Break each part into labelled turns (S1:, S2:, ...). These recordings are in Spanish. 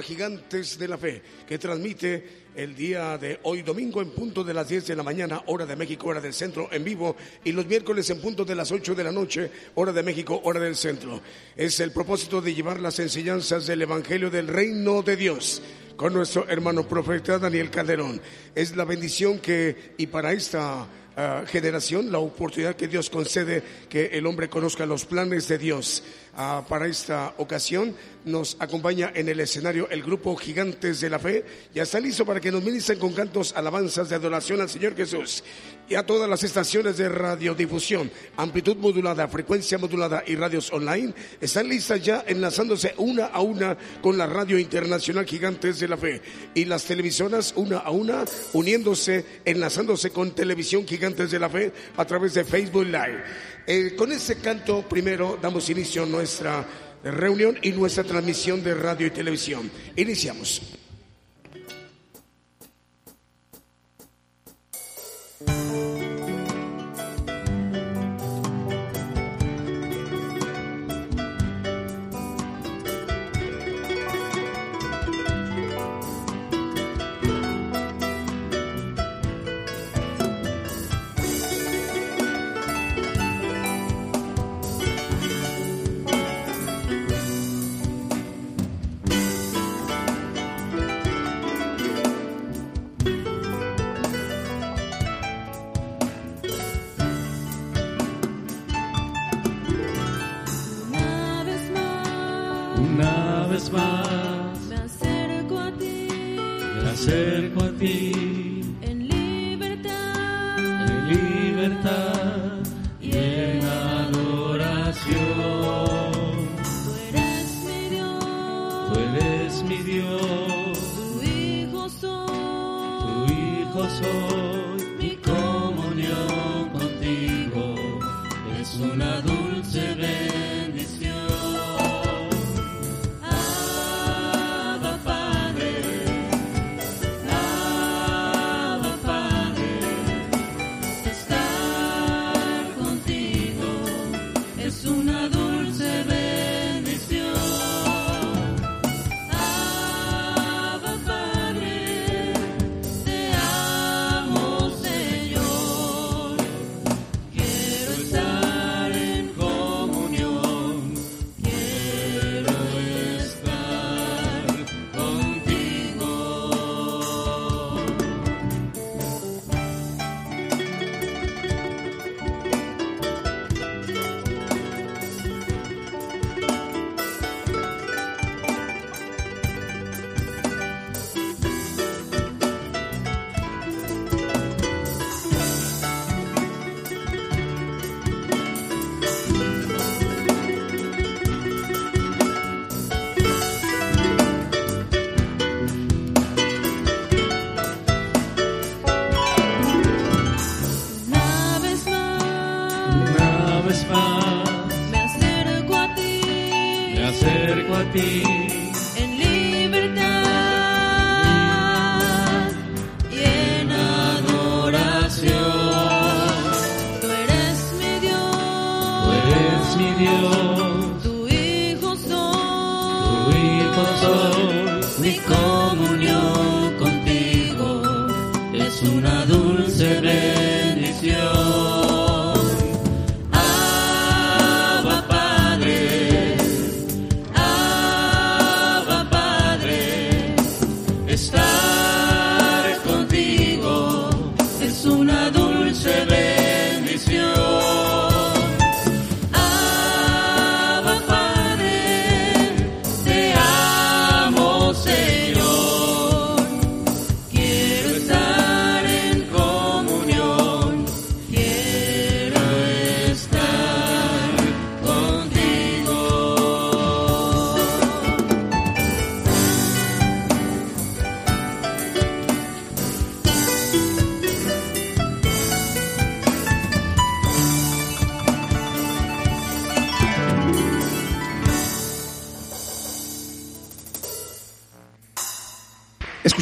S1: Gigantes de la Fe, que transmite el día de hoy domingo en punto de las 10 de la mañana, hora de México, hora del centro, en vivo, y los miércoles en punto de las 8 de la noche, hora de México, hora del centro. Es el propósito de llevar las enseñanzas del Evangelio del Reino de Dios con nuestro hermano profeta Daniel Calderón. Es la bendición que, y para esta ah, generación, la oportunidad que Dios concede que el hombre conozca los planes de Dios. Ah, para esta ocasión nos acompaña en el escenario el grupo Gigantes de la Fe. Ya está listo para que nos ministren con cantos, alabanzas de adoración al Señor Jesús. Y a todas las estaciones de radiodifusión, amplitud modulada, frecuencia modulada y radios online están listas ya enlazándose una a una con la radio internacional Gigantes de la Fe. Y las televisoras una a una uniéndose, enlazándose con televisión Gigantes de la Fe a través de Facebook Live. Eh, con ese canto primero damos inicio a nuestra reunión y nuestra transmisión de radio y televisión. Iniciamos.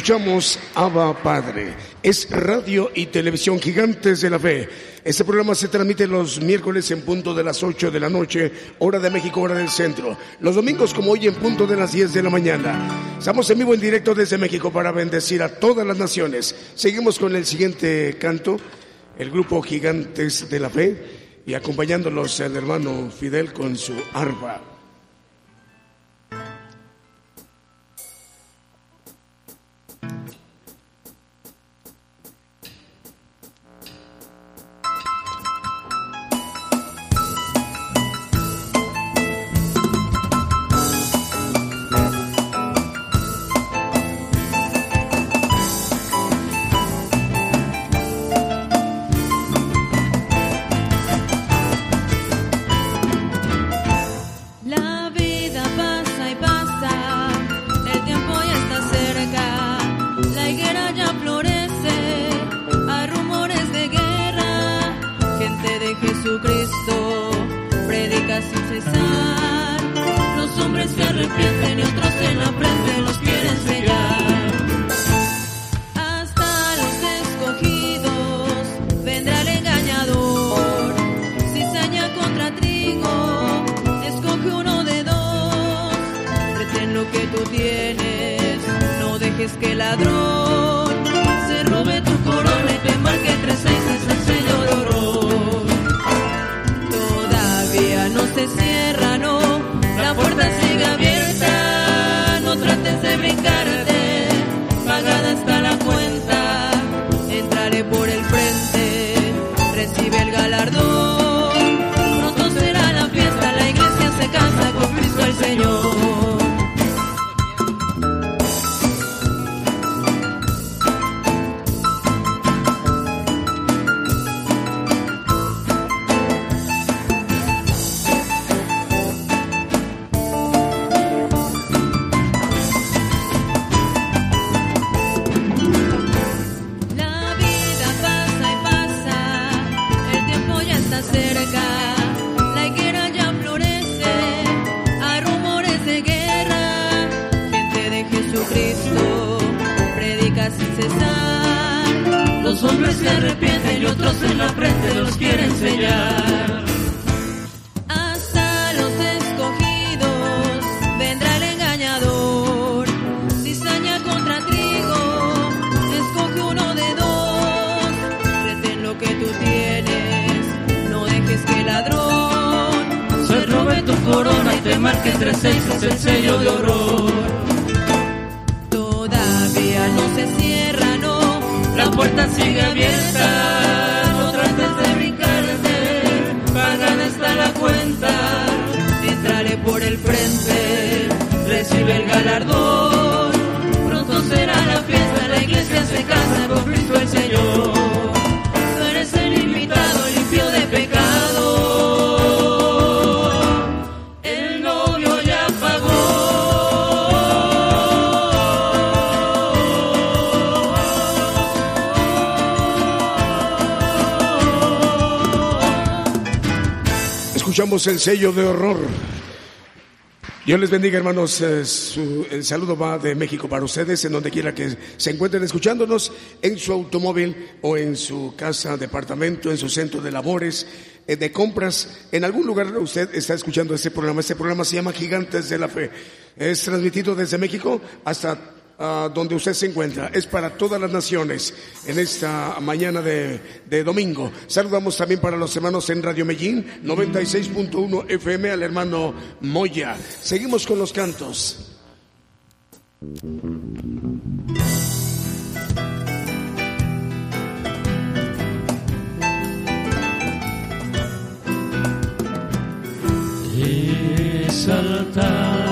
S2: Escuchamos Abba Padre. Es radio y televisión gigantes de la fe. Este programa se transmite los miércoles en punto de las 8 de la noche, hora de México, hora del centro. Los domingos como hoy en punto de las 10 de la mañana. Estamos en vivo en directo desde México para bendecir a todas las naciones. Seguimos con el siguiente canto, el grupo Gigantes de la Fe y acompañándolos el hermano Fidel con su arpa. El sello de horror. Dios les bendiga, hermanos. Eh, el saludo va de México para ustedes, en donde quiera que se encuentren escuchándonos, en su automóvil o en su casa, departamento, en su centro de labores, eh, de compras. En algún lugar usted está escuchando este programa. Este programa se llama Gigantes de la Fe. Es transmitido desde México hasta donde usted se encuentra. Es para todas las naciones en esta mañana de, de domingo. Saludamos también para los hermanos en Radio Medellín, 96.1 FM, al hermano Moya. Seguimos con los cantos.
S3: nuestro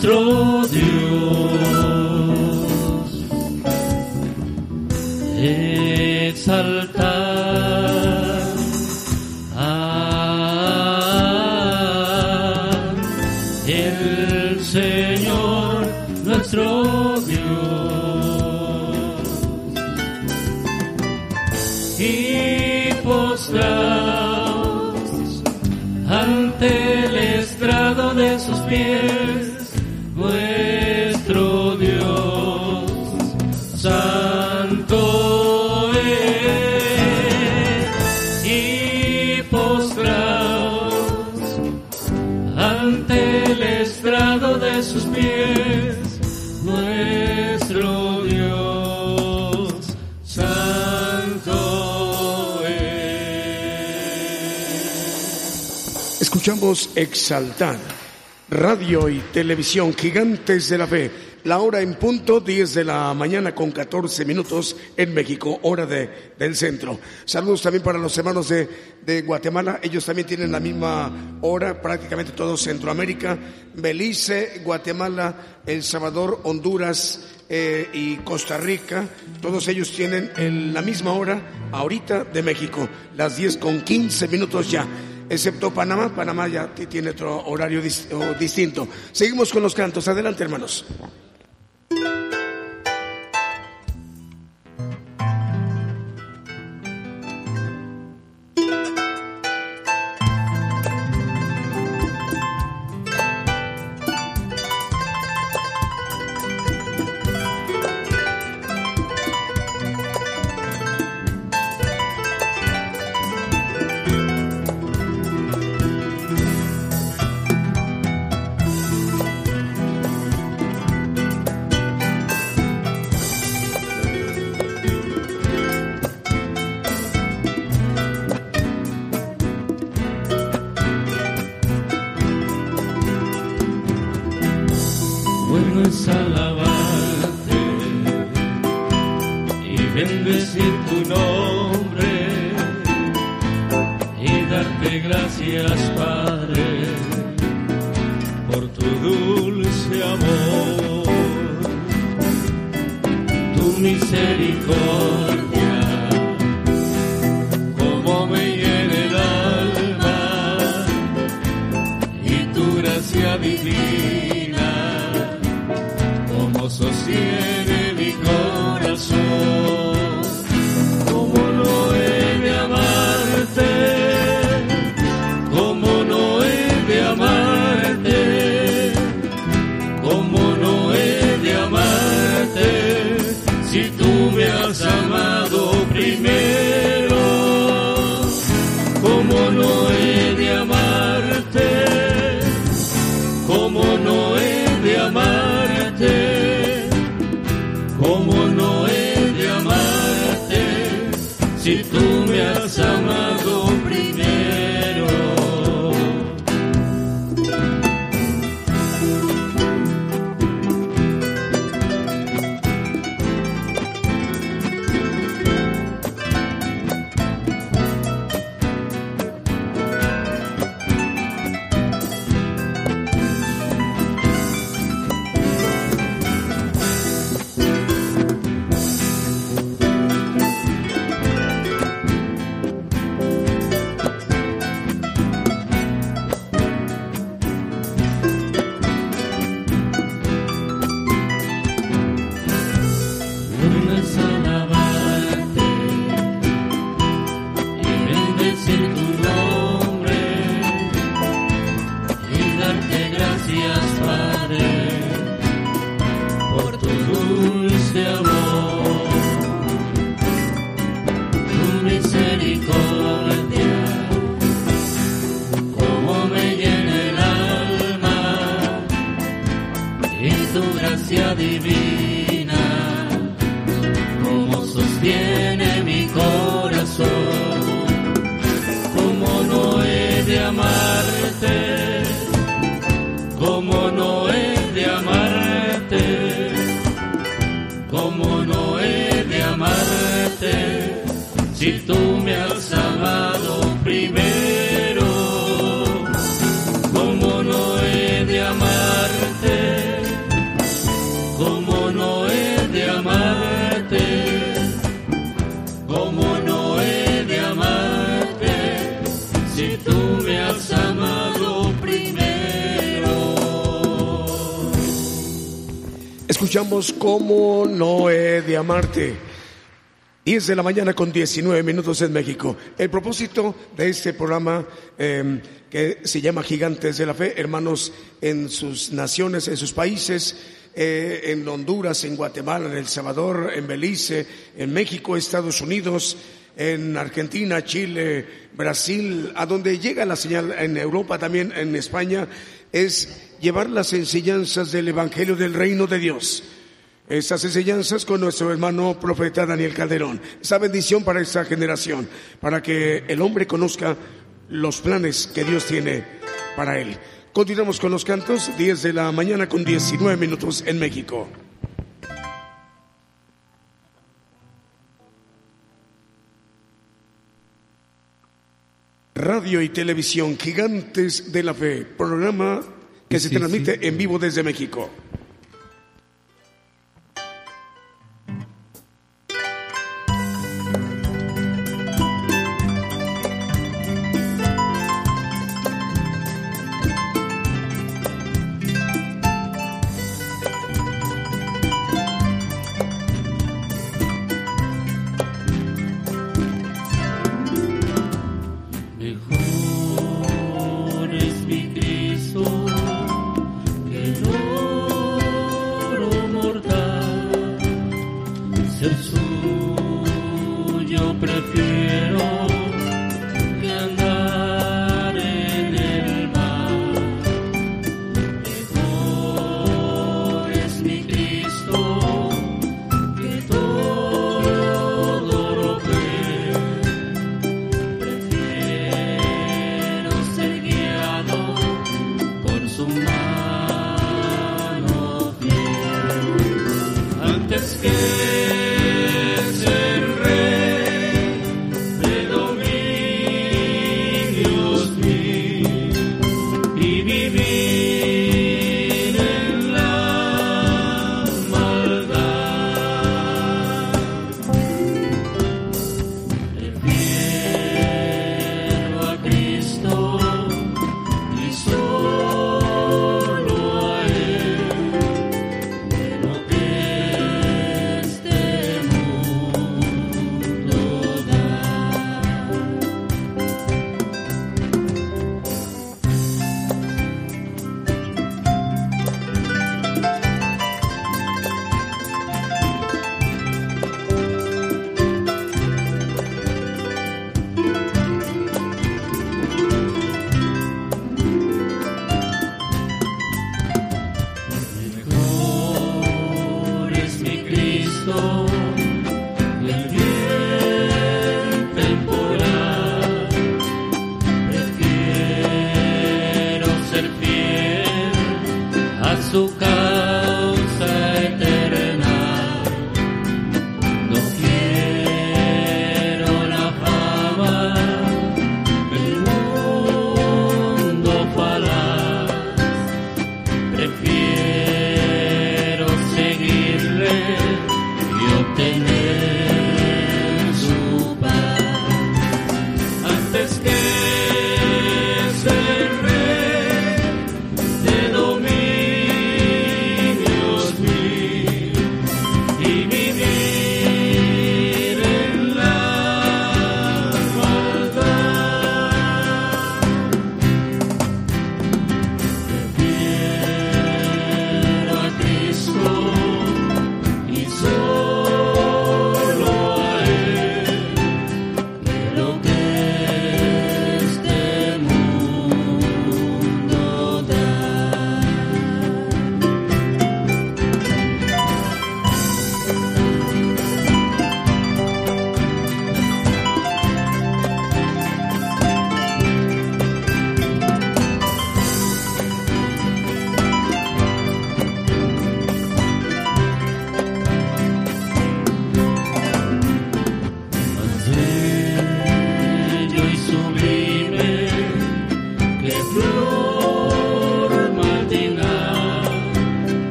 S3: Señor
S1: Exaltar,
S3: radio y televisión, gigantes de la fe. La hora en punto, 10 de la mañana con 14 minutos en México, hora de, del centro. Saludos también para los hermanos de, de Guatemala. Ellos también tienen la misma hora, prácticamente todo Centroamérica. Belice, Guatemala, El Salvador, Honduras, eh, y Costa Rica, todos ellos tienen el- la misma hora ahorita de México, las 10 con 15 minutos ya, excepto Panamá, Panamá ya tiene otro horario distinto. Seguimos con los cantos, adelante hermanos.
S1: Escuchamos cómo no he de amarte. 10 de la mañana con 19 minutos en México. El propósito de este programa eh, que se llama Gigantes de la Fe, hermanos en sus naciones, en sus países, eh, en Honduras, en Guatemala, en El Salvador, en Belice, en México, Estados Unidos, en Argentina, Chile, Brasil, a donde llega la señal en Europa, también en España, es llevar las enseñanzas del Evangelio del Reino de Dios estas enseñanzas con nuestro hermano profeta Daniel Calderón. Esa bendición para esta generación, para que el hombre conozca los planes que Dios tiene para él. Continuamos con los cantos, 10 de la mañana con 19 minutos en México. Radio y televisión Gigantes de la Fe, programa que se transmite en vivo desde México.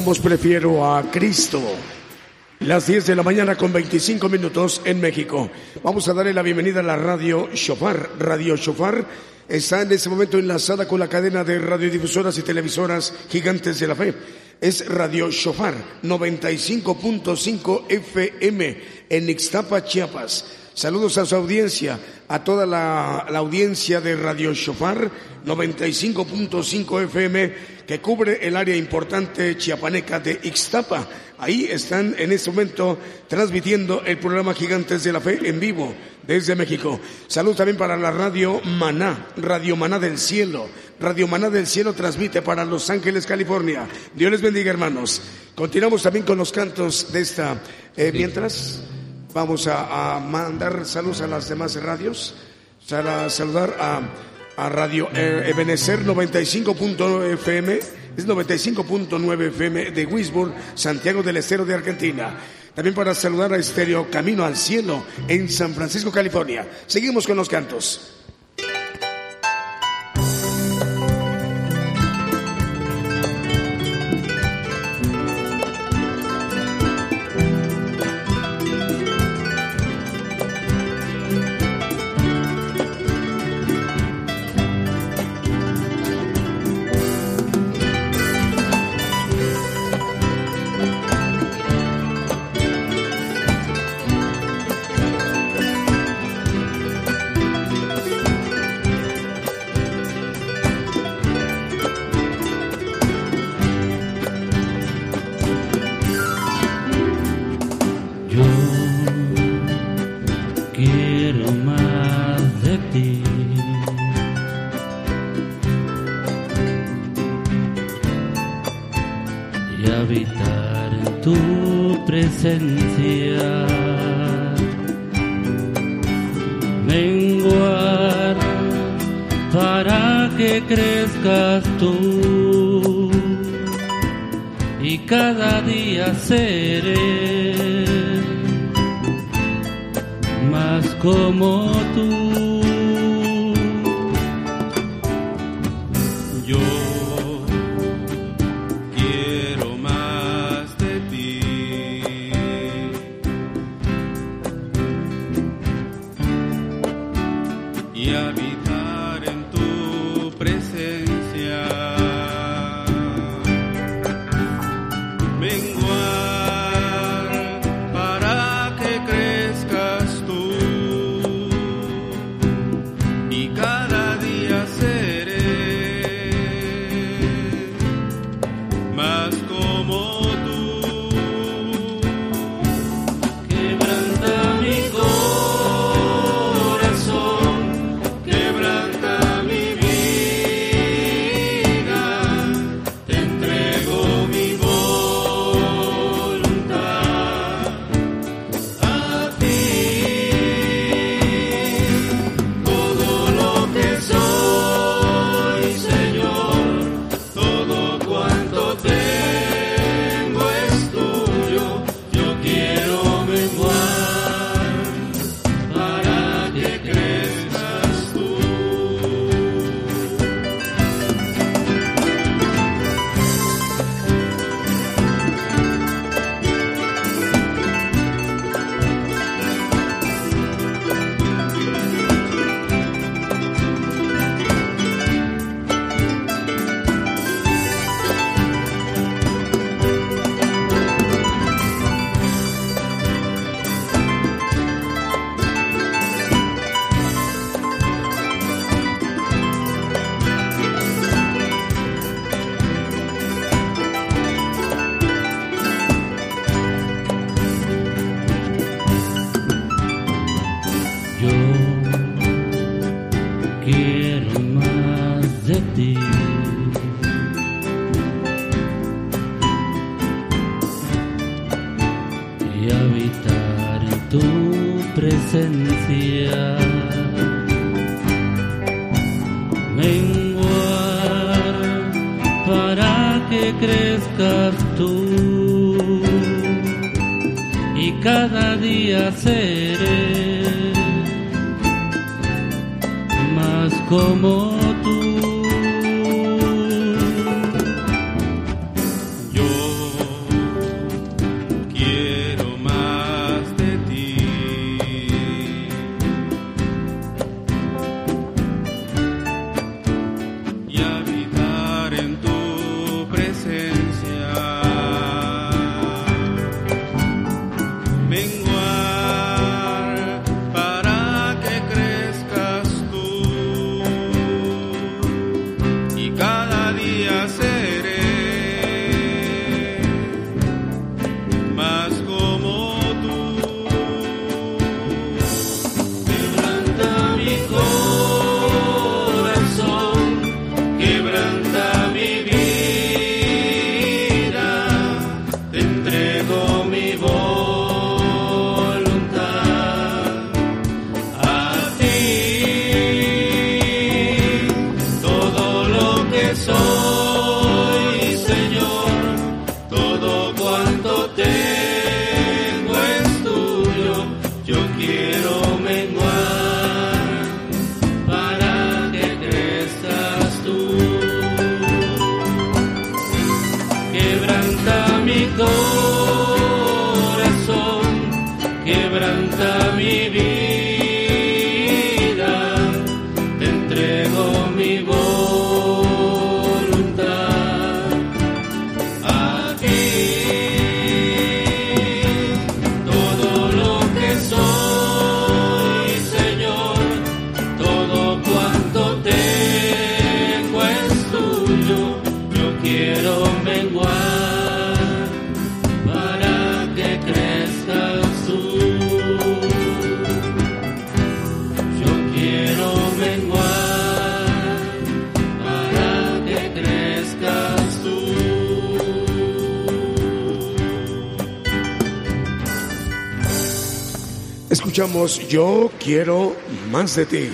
S1: Prefiero a Cristo. Las 10 de la mañana con 25 minutos en México. Vamos a darle la bienvenida a la radio Shofar. Radio Shofar está en este momento enlazada con la cadena de radiodifusoras y televisoras gigantes de la fe. Es Radio Shofar 95.5 FM en Ixtapa, Chiapas. Saludos a su audiencia, a toda la, audiencia de Radio Shofar 95.5 FM que cubre el área importante chiapaneca de Ixtapa. Ahí están en este momento transmitiendo el programa Gigantes de la Fe en vivo desde México. Salud también para la Radio Maná, Radio Maná del Cielo. Radio Maná del Cielo transmite para Los Ángeles, California. Dios les bendiga, hermanos. Continuamos también con los cantos de esta. Eh, mientras. Vamos a, mandar saludos a las demás radios. Para saludar a, a Radio Ebenecer 95.9 FM, es 95.9 FM de Wisburg, Santiago del Estero de Argentina. También para saludar a Estéreo Camino al Cielo en San Francisco, California. Seguimos con los cantos.
S3: cada día seré más como tú.
S1: Yo quiero más de ti.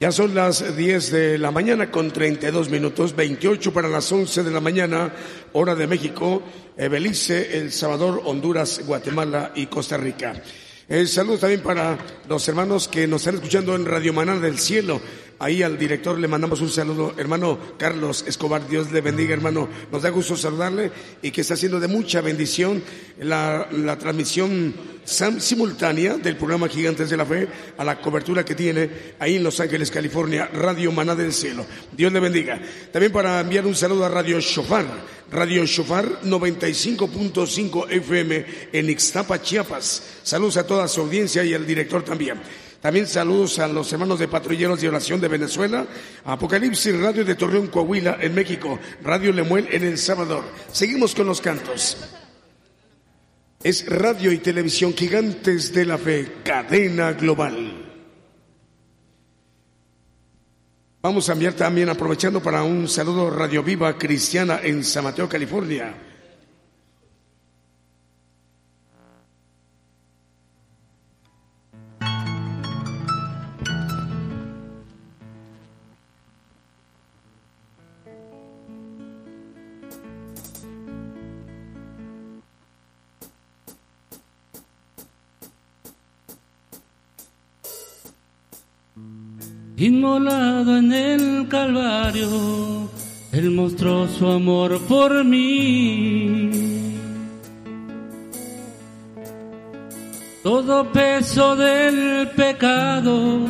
S1: Ya son las 10 de la mañana con 32 minutos, 28 para las 11 de la mañana, hora de México, Belice, El Salvador, Honduras, Guatemala y Costa Rica. El saludo también para los hermanos que nos están escuchando en Radio Maná del Cielo. Ahí al director le mandamos un saludo, hermano Carlos Escobar. Dios le bendiga, hermano. Nos da gusto saludarle y que está haciendo de mucha bendición la, la transmisión simultánea del programa Gigantes de la Fe a la cobertura que tiene ahí en Los Ángeles, California, Radio Maná del Cielo. Dios le bendiga. También para enviar un saludo a Radio Shofar, Radio Shofar 95.5 FM en Ixtapa, Chiapas. Saludos a toda su audiencia y al director también. También saludos a los hermanos de Patrulleros de Oración de Venezuela, Apocalipsis Radio de Torreón, Coahuila, en México, Radio Lemuel en El Salvador. Seguimos con los cantos. Es radio y televisión gigantes de la fe, cadena global. Vamos a enviar también, aprovechando para un saludo Radio Viva Cristiana en San Mateo, California.
S3: Inmolado en el Calvario, Él mostró su amor por mí. Todo peso del pecado,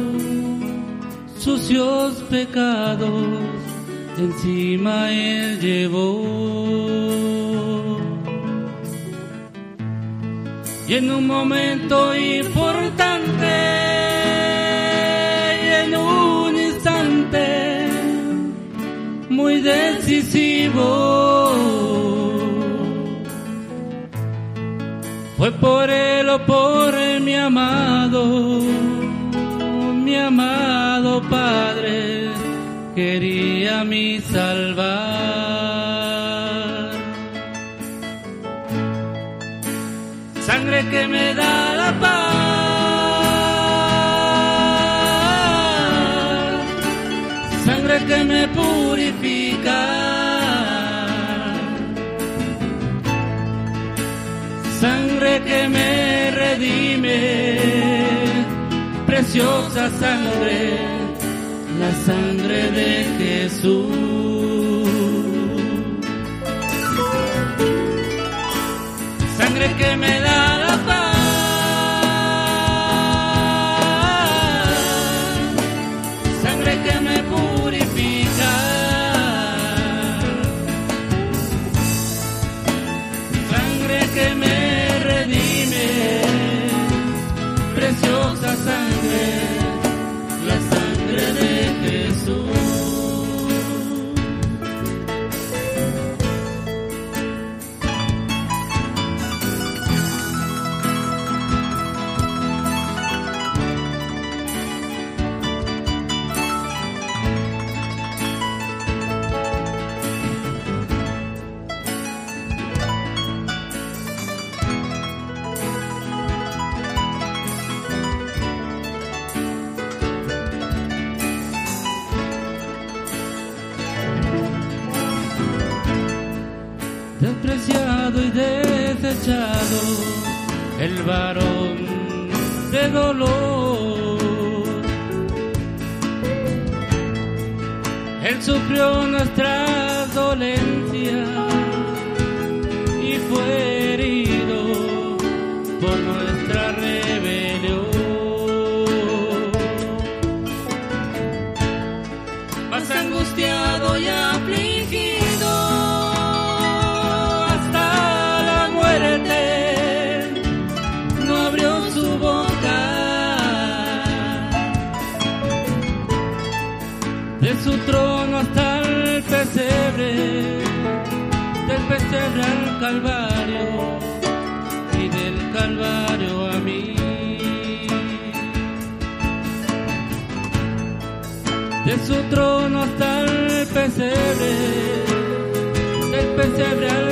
S3: sucios pecados, encima Él llevó. Y en un momento importante, muy decisivo. Fue por él o por él, mi amado, mi amado Padre, quería mi salvar. Sangre que me da la paz que me purifica, sangre que me redime, preciosa sangre, la sangre de Jesús, sangre que me da el varón de dolor. Él sufrió nuestra al Calvario y del Calvario a mí. De su trono hasta el pesebre, del pesebre al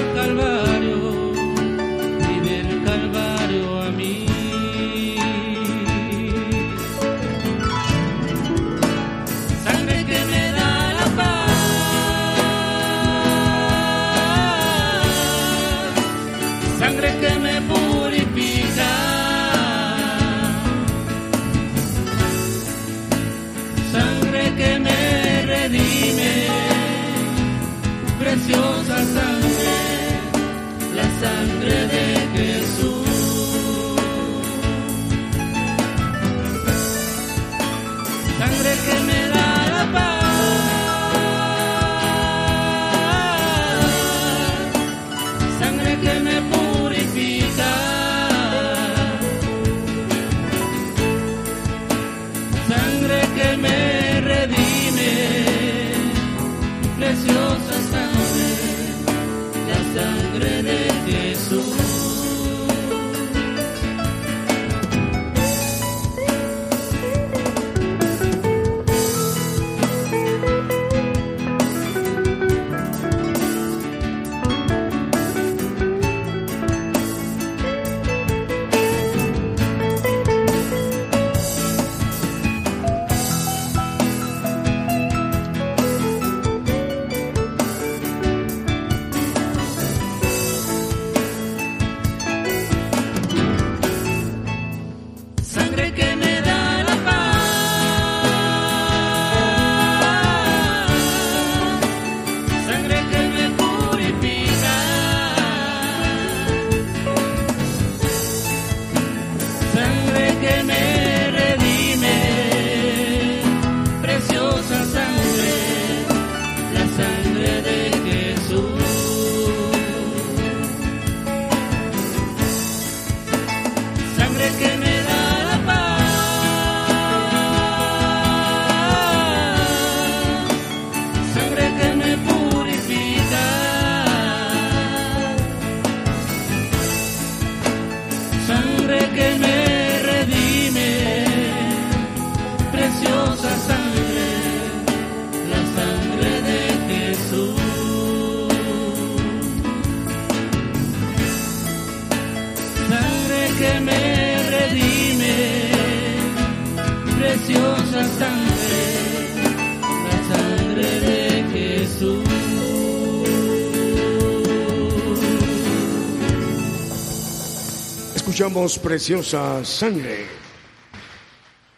S1: Escuchamos preciosa sangre.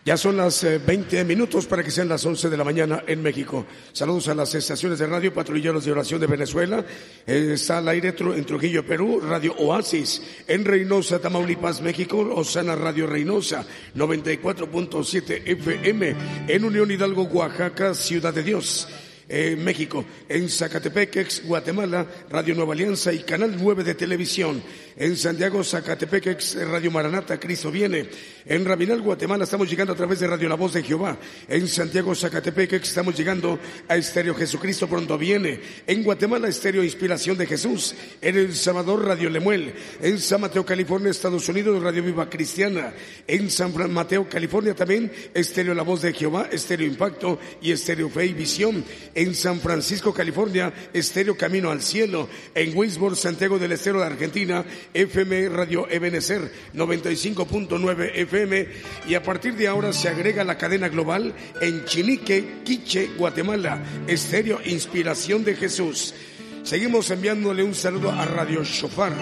S1: Ya son las 20 eh, minutos para que sean las 11 de la mañana en México. Saludos a las estaciones de radio Patrulleros de Oración de Venezuela. Eh, está al aire en Trujillo, Perú, Radio Oasis. En Reynosa, Tamaulipas, México, Osana Radio Reynosa, 94.7 FM. En Unión Hidalgo, Oaxaca, Ciudad de Dios en México, en Zacatepeques, Guatemala, Radio Nueva Alianza y Canal 9 de Televisión. En Santiago, Zacatepeques, Radio Maranata, Cristo viene. En Rabinal, Guatemala, estamos llegando a través de Radio La Voz de Jehová. En Santiago, Zacatepeques, estamos llegando a Estéreo Jesucristo pronto viene. En Guatemala, Estéreo Inspiración de Jesús. En El Salvador, Radio Lemuel. En San Mateo, California, Estados Unidos, Radio Viva Cristiana. En San Mateo, California también, Estéreo La Voz de Jehová, Estéreo Impacto y Estéreo Fe y Visión en San Francisco, California, Estéreo Camino al Cielo, en Winsburg, Santiago del Estero de Argentina, FM Radio Ebenecer 95.9 FM y a partir de ahora se agrega la cadena global en Chinique, Quiche, Guatemala, Estéreo Inspiración de Jesús. Seguimos enviándole un saludo a Radio Shofar.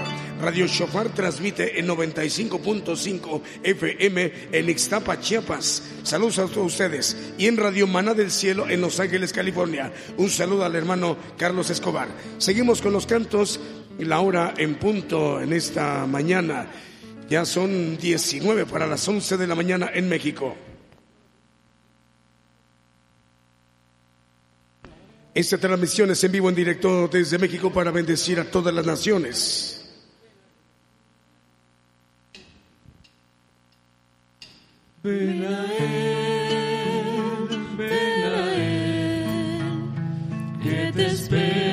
S1: Radio Shofar transmite en 95.5 FM en Ixtapa, Chiapas. Saludos a todos ustedes. Y en Radio Maná del Cielo en Los Ángeles, California. Un saludo al hermano Carlos Escobar. Seguimos con los cantos. La hora en punto en esta mañana. Ya son 19 para las 11 de la mañana en México. Esta transmisión es en vivo, en directo desde México para bendecir a todas las naciones.
S3: Ven a él, ven a él, que te espera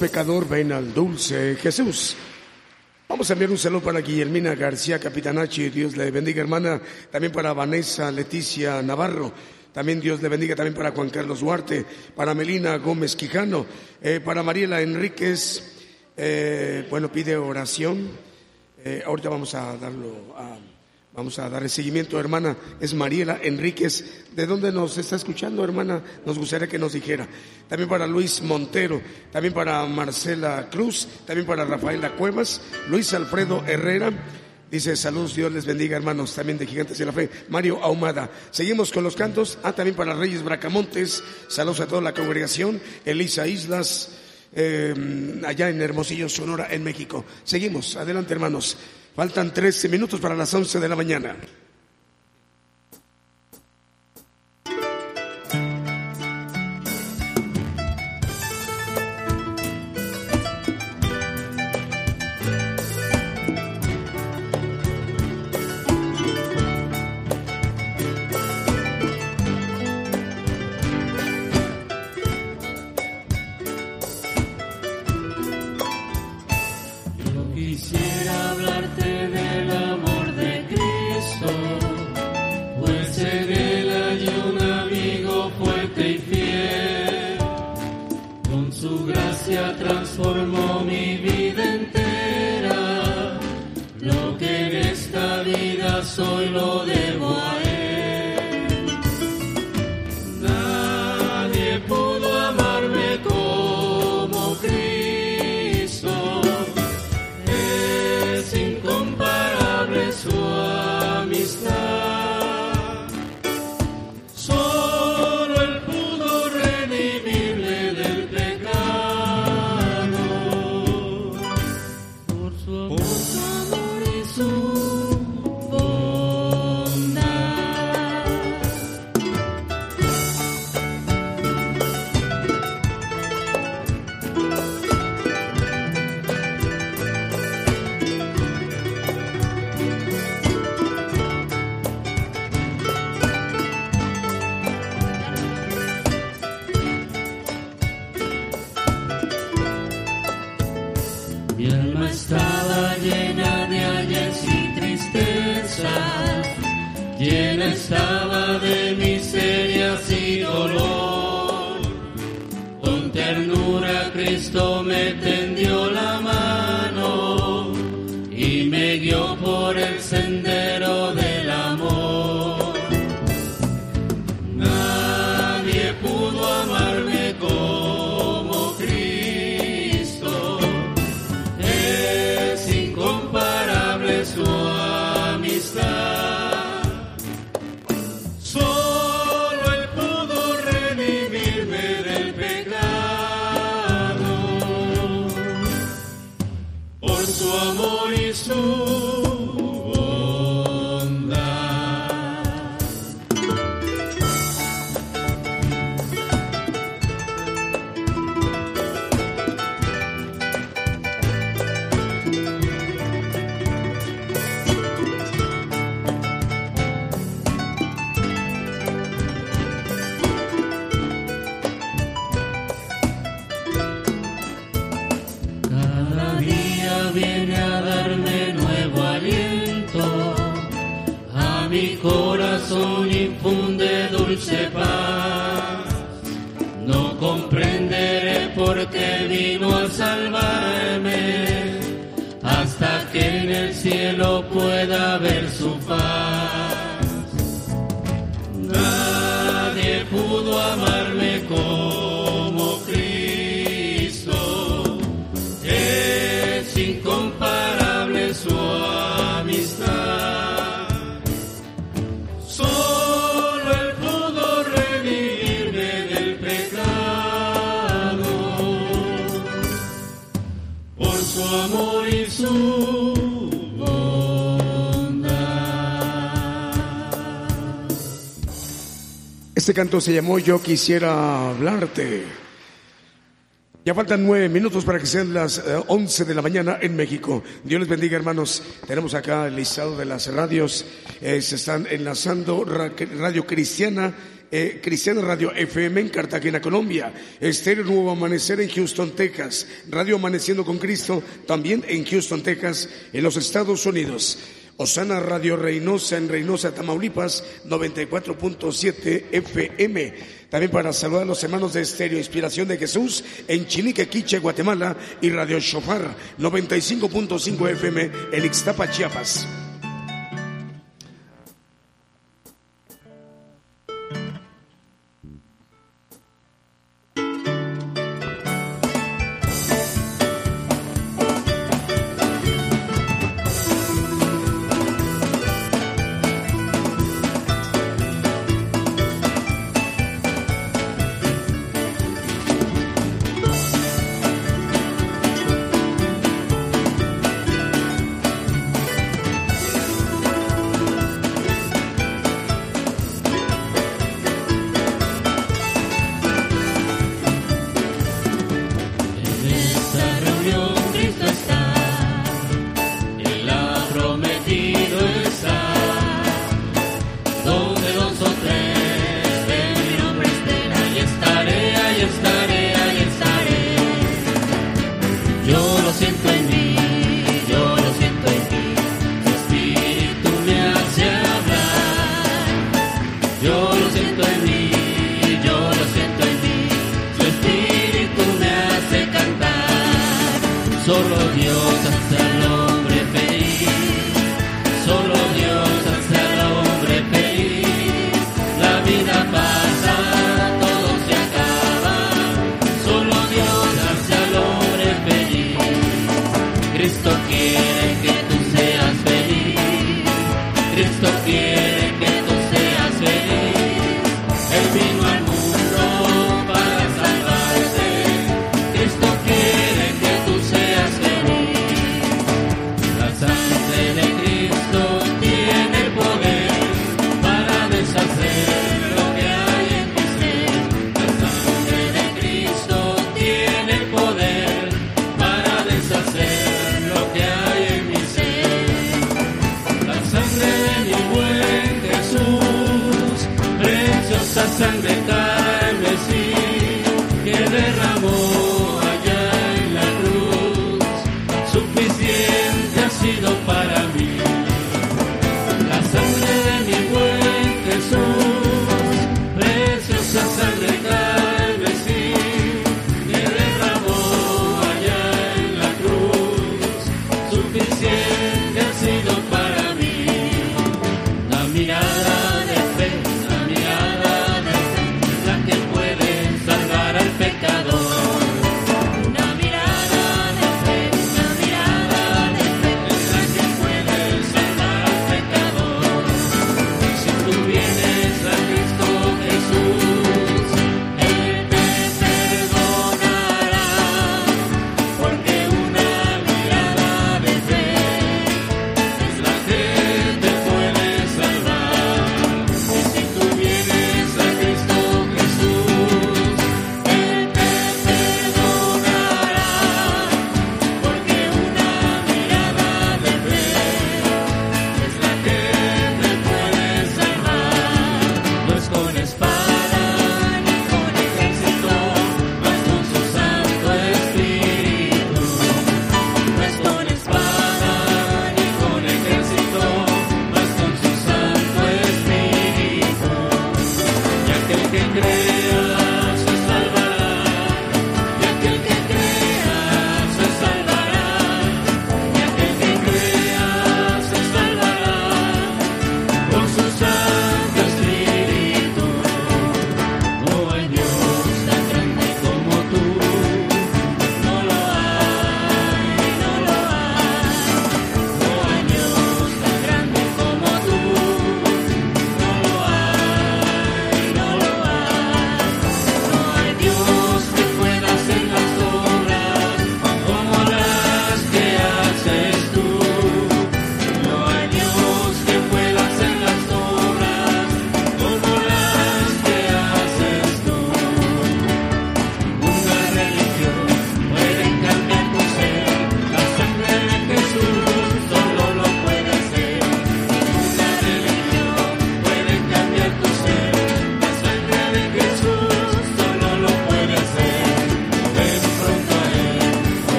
S3: pecador, ven al dulce Jesús.
S1: Vamos a enviar un saludo para Guillermina García Capitanachi, Dios le bendiga hermana, también para Vanessa Leticia Navarro, también Dios le bendiga también para Juan Carlos Duarte, para Melina Gómez Quijano, eh, para Mariela Enríquez, eh, bueno, pide oración, eh, ahorita vamos a darlo a Vamos a dar el seguimiento, hermana. Es Mariela Enríquez. ¿De dónde nos está escuchando, hermana? Nos gustaría que nos dijera. También para Luis Montero, también para Marcela Cruz, también para Rafaela Cuevas, Luis Alfredo Herrera. Dice, saludos, Dios les bendiga, hermanos, también de Gigantes de la Fe. Mario Ahumada. Seguimos con los cantos. Ah, también para Reyes Bracamontes. Saludos a toda la congregación. Elisa Islas, eh, allá en Hermosillo, Sonora, en México. Seguimos. Adelante, hermanos. Faltan 13 minutos para las 11 de la mañana.
S3: Su amor y su Este canto se llamó Yo quisiera hablarte. Ya faltan nueve minutos para que sean las eh, once de la mañana en México. Dios les bendiga, hermanos. Tenemos acá el listado de las radios. Eh, se están enlazando Radio Cristiana eh, Cristiana Radio FM en Cartagena, Colombia, Estéreo Nuevo Amanecer en Houston, Texas, Radio Amaneciendo con Cristo también en Houston, Texas, en los Estados Unidos. Osana Radio Reynosa en Reynosa, Tamaulipas, 94.7 FM. También para saludar a los hermanos de Estéreo Inspiración de Jesús en Chilique, Quiche, Guatemala y Radio Shofar, 95.5 FM en Ixtapa, Chiapas.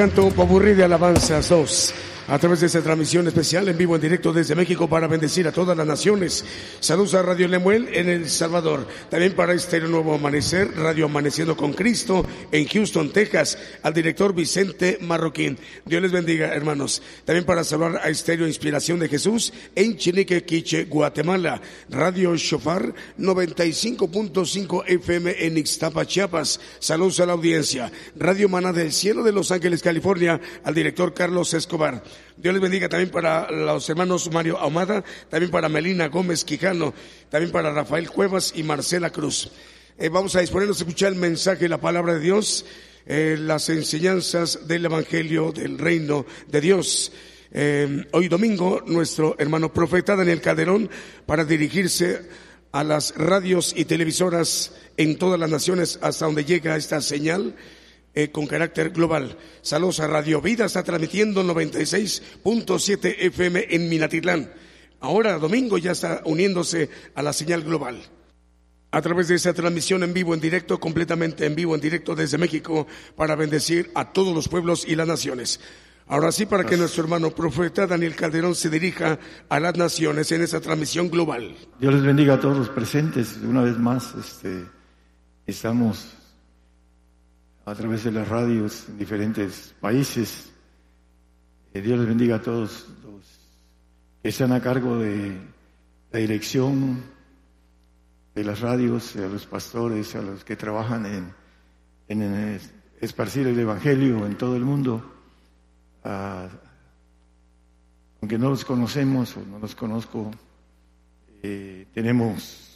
S1: Este canto Popurrí de Alabanzas 2 a través de esta transmisión especial en vivo en directo desde México para bendecir a todas las naciones. Saludos a Radio Lemuel en El Salvador. También para Estéreo Nuevo Amanecer, Radio Amaneciendo con Cristo en Houston, Texas, al director Vicente Marroquín. Dios les bendiga, hermanos. También para saludar a Estéreo Inspiración de Jesús en Chinique, Quiche, Guatemala. Radio Shofar 95.5 FM en Ixtapa, Chiapas. Saludos a la audiencia. Radio Maná del Cielo de Los Ángeles, California, al director Carlos Escobar. Dios les bendiga también para los hermanos Mario Ahumada, también para Melina Gómez Quijano, también para Rafael Cuevas y Marcela Cruz. Eh, vamos a disponernos a escuchar el mensaje, la palabra de Dios, eh, las enseñanzas del Evangelio del Reino de Dios. Eh, hoy domingo, nuestro hermano profeta Daniel Calderón, para dirigirse a las radios y televisoras en todas las naciones hasta donde llega esta señal, con carácter global. Saludos a Radio Vida, está transmitiendo 96.7 FM en Minatitlán. Ahora, domingo, ya está uniéndose a la señal global. A través de esta transmisión en vivo, en directo, completamente en vivo, en directo desde México, para bendecir a todos los pueblos y las naciones. Ahora sí, para que nuestro hermano profeta Daniel Calderón se dirija a las naciones en esta transmisión global.
S4: Dios les bendiga a todos los presentes. Una vez más, este, estamos a través de las radios en diferentes países. Eh, Dios les bendiga a todos los que están a cargo de la dirección de las radios, a los pastores, a los que trabajan en, en esparcir el Evangelio en todo el mundo. aunque no los conocemos o no los conozco, eh, tenemos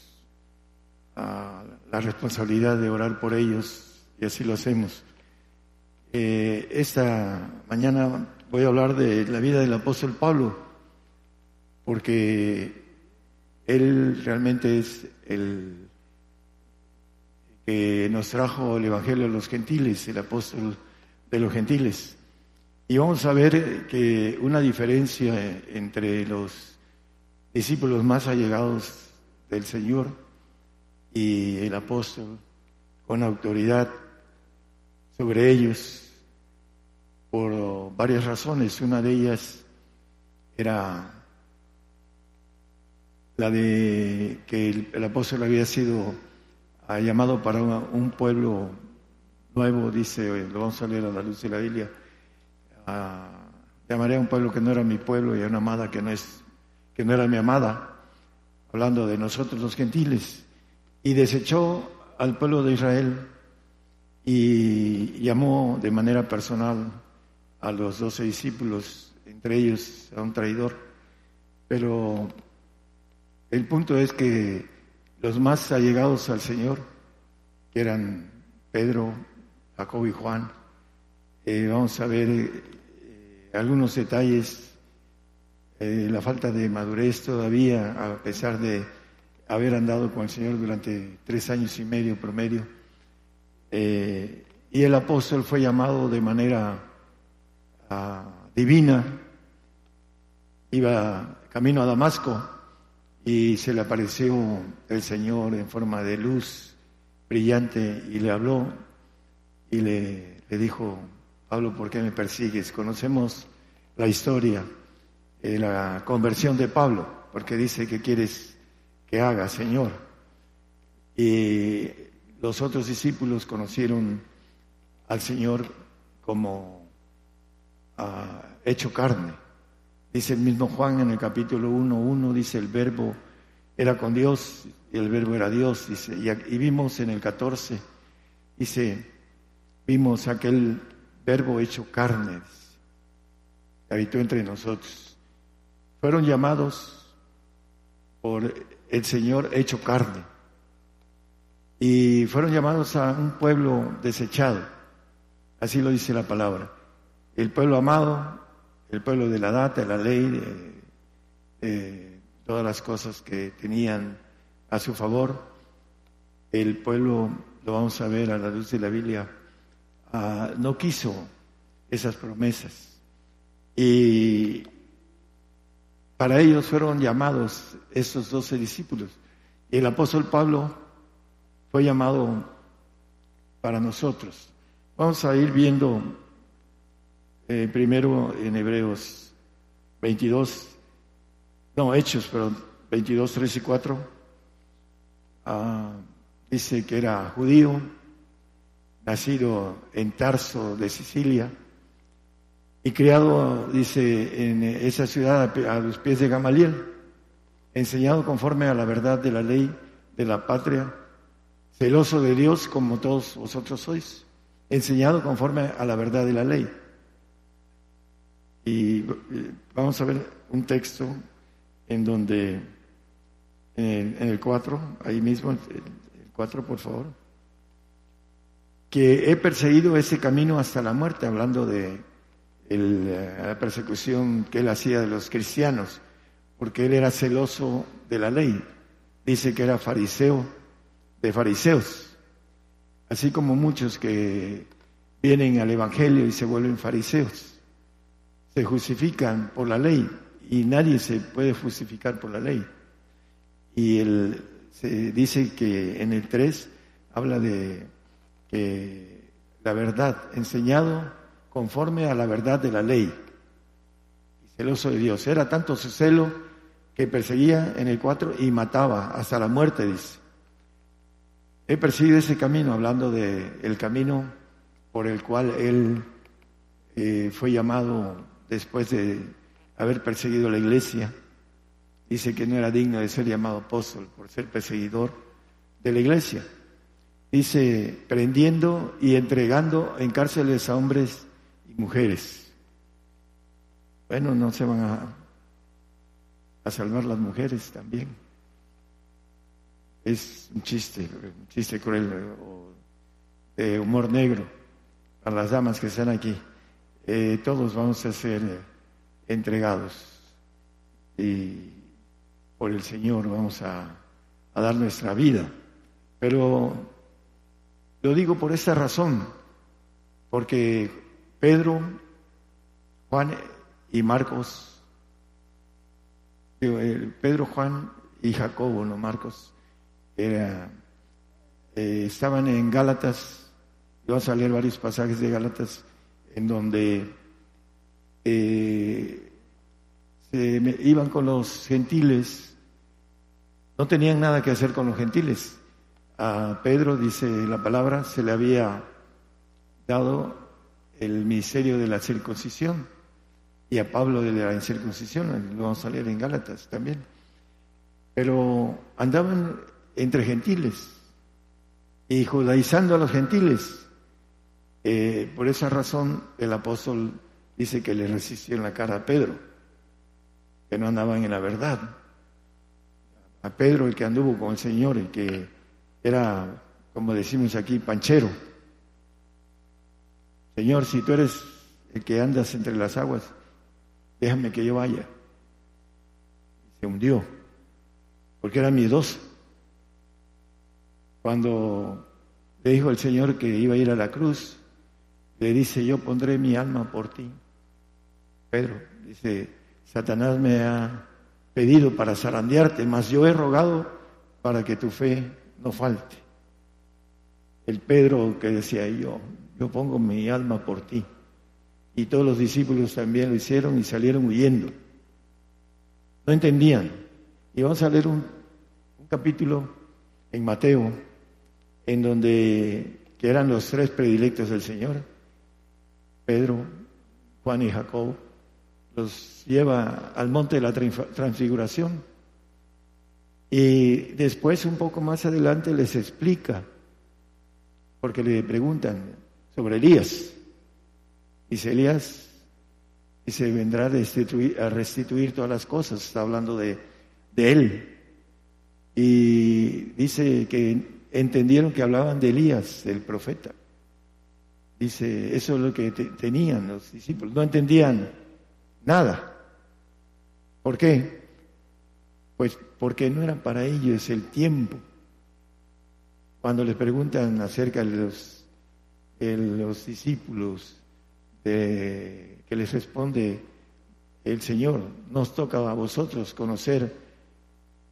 S4: la responsabilidad de orar por ellos y así lo hacemos. Eh, esta mañana voy a hablar de la vida del apóstol Pablo, porque él realmente es el que nos trajo el Evangelio a los gentiles, el apóstol de los gentiles. Y vamos a ver que una diferencia entre los discípulos más allegados del Señor y el apóstol con autoridad sobre ellos por varias razones. Una de ellas era la de que el, apóstol había sido ah, llamado para un pueblo nuevo, dice, lo vamos a leer a la luz de la Biblia, ah, llamaré a un pueblo que no era mi pueblo y a una amada que no, es, que no era mi amada, hablando de nosotros los gentiles, y desechó al pueblo de Israel y llamó de manera personal a los doce discípulos, entre ellos a un traidor. Pero el punto es que los más allegados al Señor, que eran Pedro, Jacob y Juan, eh, vamos a ver eh, algunos detalles, eh, la falta de madurez todavía, a pesar de haber andado con el Señor durante tres años y medio promedio. Y el apóstol fue llamado de manera ah, divina, iba camino a Damasco y se le apareció el Señor en forma de luz brillante y le habló y le, dijo, Pablo, ¿por qué me persigues? Conocemos la historia, de la conversión de Pablo, porque dice que quieres que haga, Señor. Y los otros discípulos conocieron al Señor como ah, hecho carne. Dice el mismo Juan en el capítulo 1.1, dice el verbo era con Dios y el verbo era Dios, dice, y, vimos en el 14, dice, vimos aquel verbo hecho carne, que habitó entre nosotros. Fueron llamados por el Señor hecho carne y fueron llamados a un pueblo desechado. Así lo dice la palabra. El pueblo amado, el pueblo de la data, la ley, de, todas las cosas que tenían a su favor. El pueblo, lo vamos a ver a la luz de la Biblia, ah, no quiso esas promesas. Y para ellos fueron llamados esos doce discípulos. Y el apóstol Pablo fue llamado para nosotros. Vamos a ir viendo eh, primero en Hebreos 22, no, Hechos, pero 22, 3 y 4, ah, dice que era judío, nacido en Tarso de Sicilia y criado, dice, en esa ciudad a los pies de Gamaliel, enseñado conforme a la verdad de la ley de la patria, celoso de Dios como todos vosotros sois, enseñado conforme a la verdad de la ley. Y vamos a ver un texto en donde, en, el 4, ahí mismo, el 4 por favor, que he perseguido ese camino hasta la muerte, hablando de la persecución que él hacía de los cristianos, porque él era celoso de la ley. Dice que era fariseo de fariseos, así como muchos que vienen al Evangelio y se vuelven fariseos se justifican por la ley y nadie se puede justificar por la ley. Y el, se dice que en el 3 habla de que la verdad enseñado conforme a la verdad de la ley. Celoso de Dios. Era tanto su celo que perseguía en el 4 y mataba hasta la muerte, dice. He perseguido ese camino, hablando del el camino por el cual él eh, fue llamado después de haber perseguido la iglesia, dice que no era digno de ser llamado apóstol por ser perseguidor de la iglesia. Dice, prendiendo y entregando en cárceles a hombres y mujeres. Bueno, no se van a, salvar las mujeres también. Es un chiste, un chiste cruel o de humor negro a las damas que están aquí. Eh, todos vamos a ser eh, entregados. Y por el Señor vamos a, a dar nuestra vida. Pero lo digo por esa razón, porque Pedro, Juan y Marcos, eh, Pedro, Juan y Jacobo, no Marcos, estaban en Gálatas, vamos a leer varios pasajes de Gálatas, en donde eh, se iban con los gentiles, no tenían nada que hacer con los gentiles. A Pedro, dice la palabra, se le había dado el ministerio de la circuncisión y a Pablo de la incircuncisión, lo vamos a leer en Gálatas también. Pero andaban entre gentiles y judaizando a los gentiles. Eh, por esa razón el apóstol dice que le resistió en la cara a Pedro, que no andaban en la verdad. A Pedro, el que anduvo con el Señor, el que era, como decimos aquí, panchero. Señor, si tú eres el que andas entre las aguas, déjame que yo vaya. Se hundió, porque era miedoso. Cuando le dijo el Señor que iba a ir a la cruz, le dice, yo pondré mi alma por ti. Pedro dice, Satanás me ha pedido para zarandearte, mas yo he rogado para que tu fe no falte. El Pedro que decía yo, yo pongo mi alma por ti. Y todos los discípulos también lo hicieron y salieron huyendo. No entendían. Y vamos a leer un, un capítulo en Mateo, en donde que eran los tres predilectos del Señor Pedro, Juan y Jacob, los lleva al monte de la transfiguración. Y después, un poco más adelante, les explica, porque le preguntan sobre Elías. Dice Elías, y se vendrá a restituir, a restituir todas las cosas, está hablando de, de él. Y dice que entendieron que hablaban de Elías, el profeta. Dice, eso es lo que tenían los discípulos. No entendían nada. ¿Por qué? Pues porque no era para ellos el tiempo. Cuando les preguntan acerca de los, los discípulos, de, que les responde el Señor, nos toca a vosotros conocer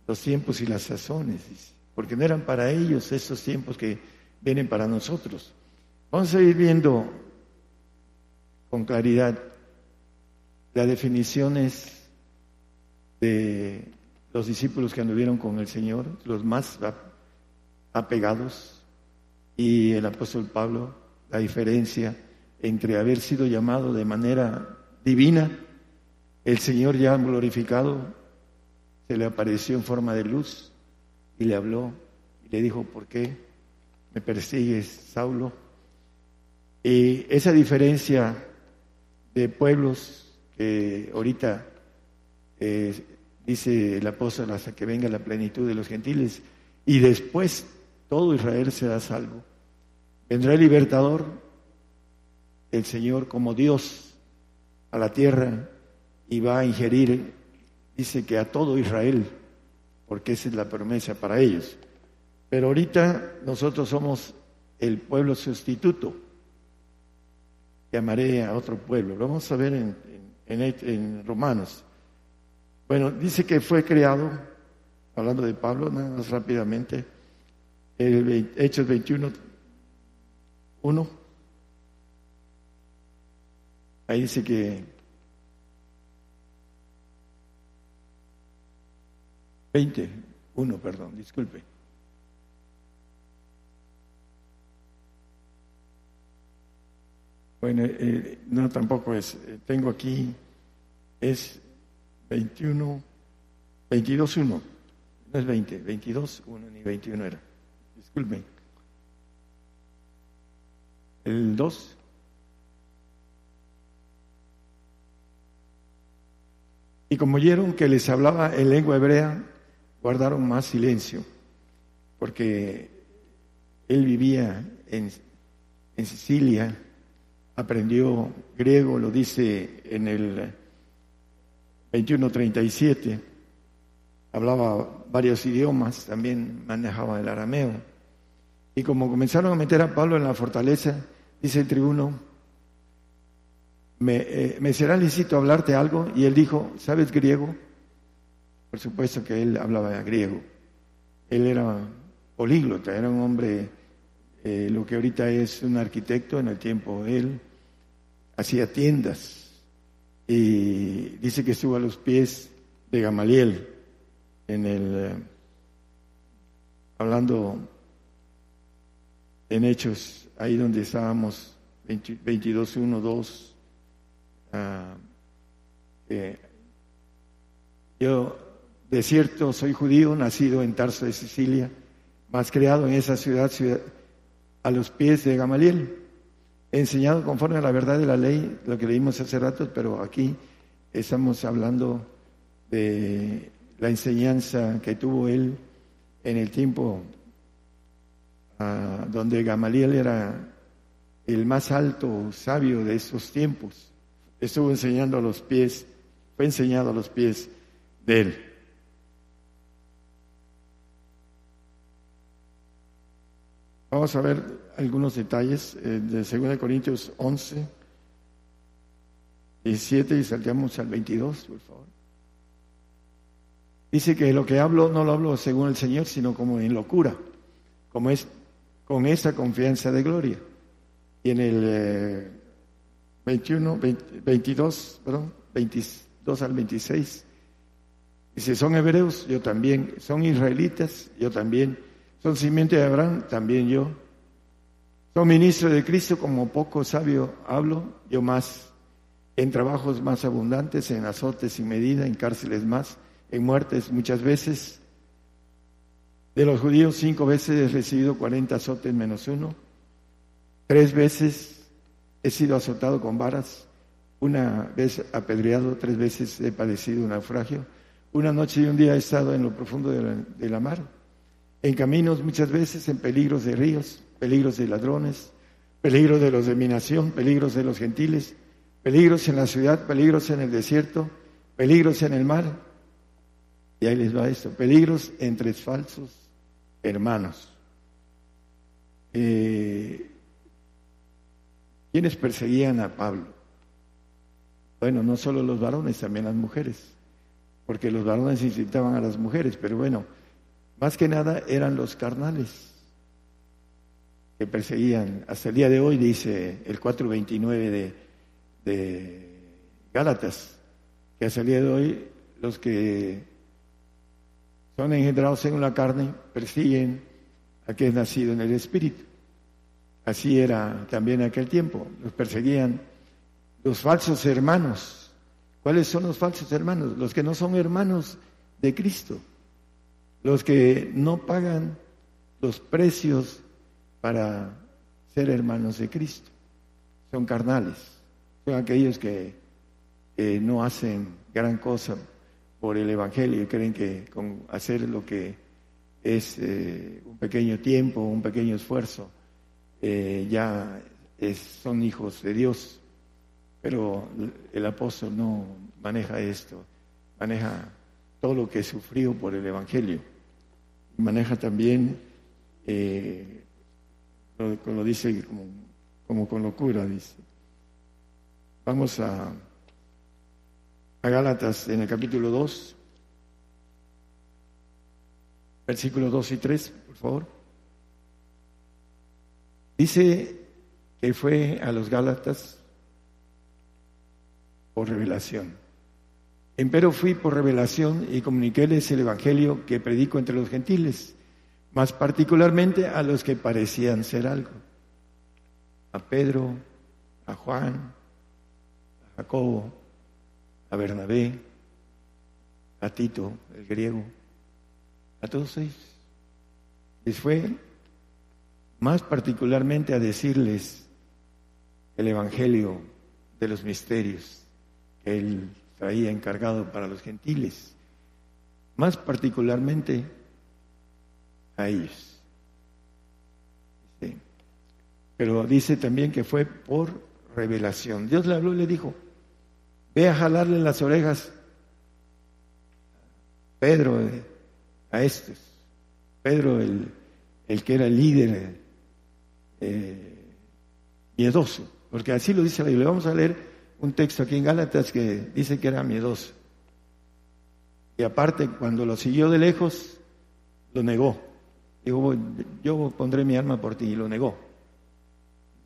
S4: los tiempos y las sazones, porque no eran para ellos esos tiempos que vienen para nosotros. Vamos a ir viendo con claridad las definiciones de los discípulos que anduvieron con el Señor, los más apegados, y el apóstol Pablo, la diferencia entre haber sido llamado de manera divina, el Señor ya glorificado, se le apareció en forma de luz y le habló y le dijo, ¿por qué me persigues, Saulo? Y esa diferencia de pueblos que ahorita eh, dice el apóstol hasta que venga la plenitud de los gentiles y después todo Israel será salvo. Vendrá el libertador, el Señor como Dios a la tierra y va a ingerir, dice que a todo Israel, porque esa es la promesa para ellos. Pero ahorita nosotros somos el pueblo sustituto. Llamaré a otro pueblo. Lo vamos a ver en, en, Romanos. Bueno, dice que fue creado, hablando de Pablo, nada más rápidamente, el Hechos 21, 1. Ahí dice que 20, 1, perdón, disculpe. Bueno, eh, no, tampoco es. Eh, tengo aquí, es 21, 22, 1. No es 20, 22, 1 ni 21 era. Disculpen. El 2. Y como oyeron que les hablaba en lengua hebrea, guardaron más silencio, porque él vivía en, en Sicilia aprendió griego, lo dice en el 2137, hablaba varios idiomas, también manejaba el arameo. Y como comenzaron a meter a Pablo en la fortaleza, dice el tribuno, me, eh, me será lícito hablarte algo, y él dijo, ¿sabes griego? Por supuesto que él hablaba griego. Él era políglota, era un hombre eh, lo que ahorita es un arquitecto, en el tiempo él hacía tiendas y dice que estuvo a los pies de Gamaliel en el eh, hablando en Hechos, ahí donde estábamos, 22, 1, 2. yo, de cierto, soy judío, nacido en Tarso de Sicilia, más creado en esa ciudad, ciudad a los pies de Gamaliel, enseñado conforme a la verdad de la ley, lo que leímos hace rato, pero aquí estamos hablando de la enseñanza que tuvo él en el tiempo ah, donde Gamaliel era el más alto sabio de esos tiempos. Estuvo enseñando a los pies, fue enseñado a los pies de él. Vamos a ver algunos detalles eh, de 2 Corintios 11, 17 y saltamos al 22, por favor. Dice que lo que hablo no lo hablo según el Señor, sino como en locura, como es con esa confianza de gloria. Y en el 21, eh, 22, perdón, 22 al 26, dice, son hebreos, yo también, son israelitas, yo también son simiente de Abraham, también yo. Son ministro de Cristo, como poco sabio hablo, yo más. En trabajos más abundantes, en azotes sin medida, en cárceles más, en muertes muchas veces. De los judíos cinco veces he recibido cuarenta azotes menos uno. Tres veces he sido azotado con varas. Una vez apedreado, tres veces he padecido un naufragio. Una noche y un día he estado en lo profundo de la mar en caminos muchas veces, en peligros de ríos, peligros de ladrones, peligros de los de mi nación, peligros de los gentiles, peligros en la ciudad, peligros en el desierto, peligros en el mar. Y ahí les va esto, peligros entre falsos hermanos. Eh, ¿Quiénes perseguían a Pablo? Bueno, no solo los varones, también las mujeres, porque los varones incitaban a las mujeres, pero bueno, más que nada eran los carnales que perseguían. Hasta el día de hoy, dice el 429 de, de Gálatas, que hasta el día de hoy los que son engendrados según la carne persiguen a que es nacido en el Espíritu. Así era también en aquel tiempo, los perseguían los falsos hermanos. ¿Cuáles son los falsos hermanos? Los que no son hermanos de Cristo, los que no pagan los precios para ser hermanos de Cristo. Son carnales, son aquellos que no hacen gran cosa por el Evangelio y creen que con hacer lo que es eh, un pequeño tiempo, un pequeño esfuerzo, eh, ya son hijos de Dios. Pero el apóstol no maneja esto, maneja todo lo que sufrió por el Evangelio. Maneja también, eh, lo, dice como, con locura, dice. Vamos a a Gálatas en el capítulo 2, versículos 2 y 3, por favor. Dice que fue a los Gálatas por revelación. Empero fui por revelación y comuniquéles el Evangelio que predico entre los gentiles, más particularmente a los que parecían ser algo. A Pedro, a Juan, a Jacobo, a Bernabé, a Tito, el griego, a todos ellos. Les fue más particularmente a decirles el Evangelio de los misterios que él traía encargado para los gentiles, más particularmente a ellos. Pero dice también que fue por revelación. Dios le habló y le dijo, Ve a jalarle las orejas. Pedro, eh, a estos. Pedro, el, el que era el líder eh, miedoso, porque así lo dice la Biblia. Vamos a leer un texto aquí en Gálatas que dice que era miedoso. Y aparte, cuando lo siguió de lejos, lo negó. Dijo, yo pondré mi alma por ti, y lo negó.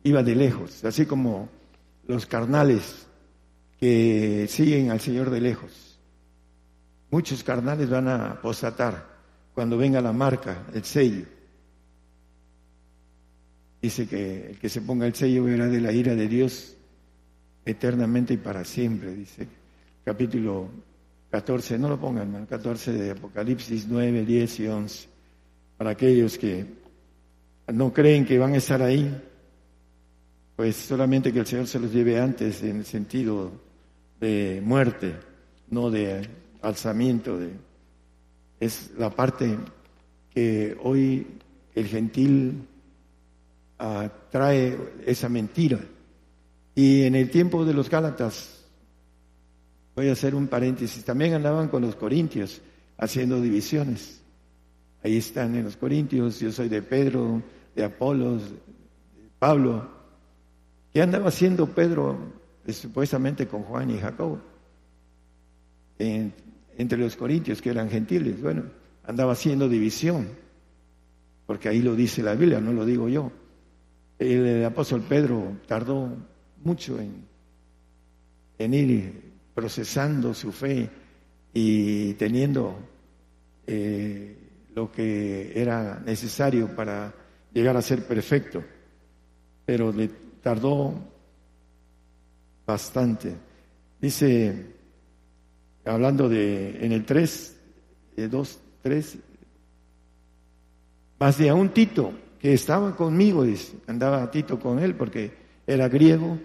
S4: Iba de lejos, así como los carnales que siguen al Señor de lejos. Muchos carnales van a apostatar cuando venga la marca, el sello. Dice que el que se ponga el sello verá de la ira de Dios eternamente y para siempre, dice capítulo 14, no lo pongan, 14 de Apocalipsis 9, 10 y 11, para aquellos que no creen que van a estar ahí, pues solamente que el Señor se los lleve antes en el sentido de muerte, no de alzamiento. De, es la parte que hoy el gentil uh, trae esa mentira. Y en el tiempo de los Gálatas, voy a hacer un paréntesis, también andaban con los corintios haciendo divisiones. Ahí están en los corintios, yo soy de Pedro, de Apolos, de Pablo. ¿Qué andaba haciendo Pedro supuestamente con Juan y Jacob, entre los corintios que eran gentiles. Bueno, andaba haciendo división, porque ahí lo dice la Biblia, no lo digo yo. El, apóstol Pedro tardó mucho en, en ir procesando su fe y teniendo eh, lo que era necesario para llegar a ser perfecto, pero le tardó bastante. Dice, hablando de, en el 3, 2, 3, más de a un Tito que estaba conmigo, dice, andaba Tito con él porque era griego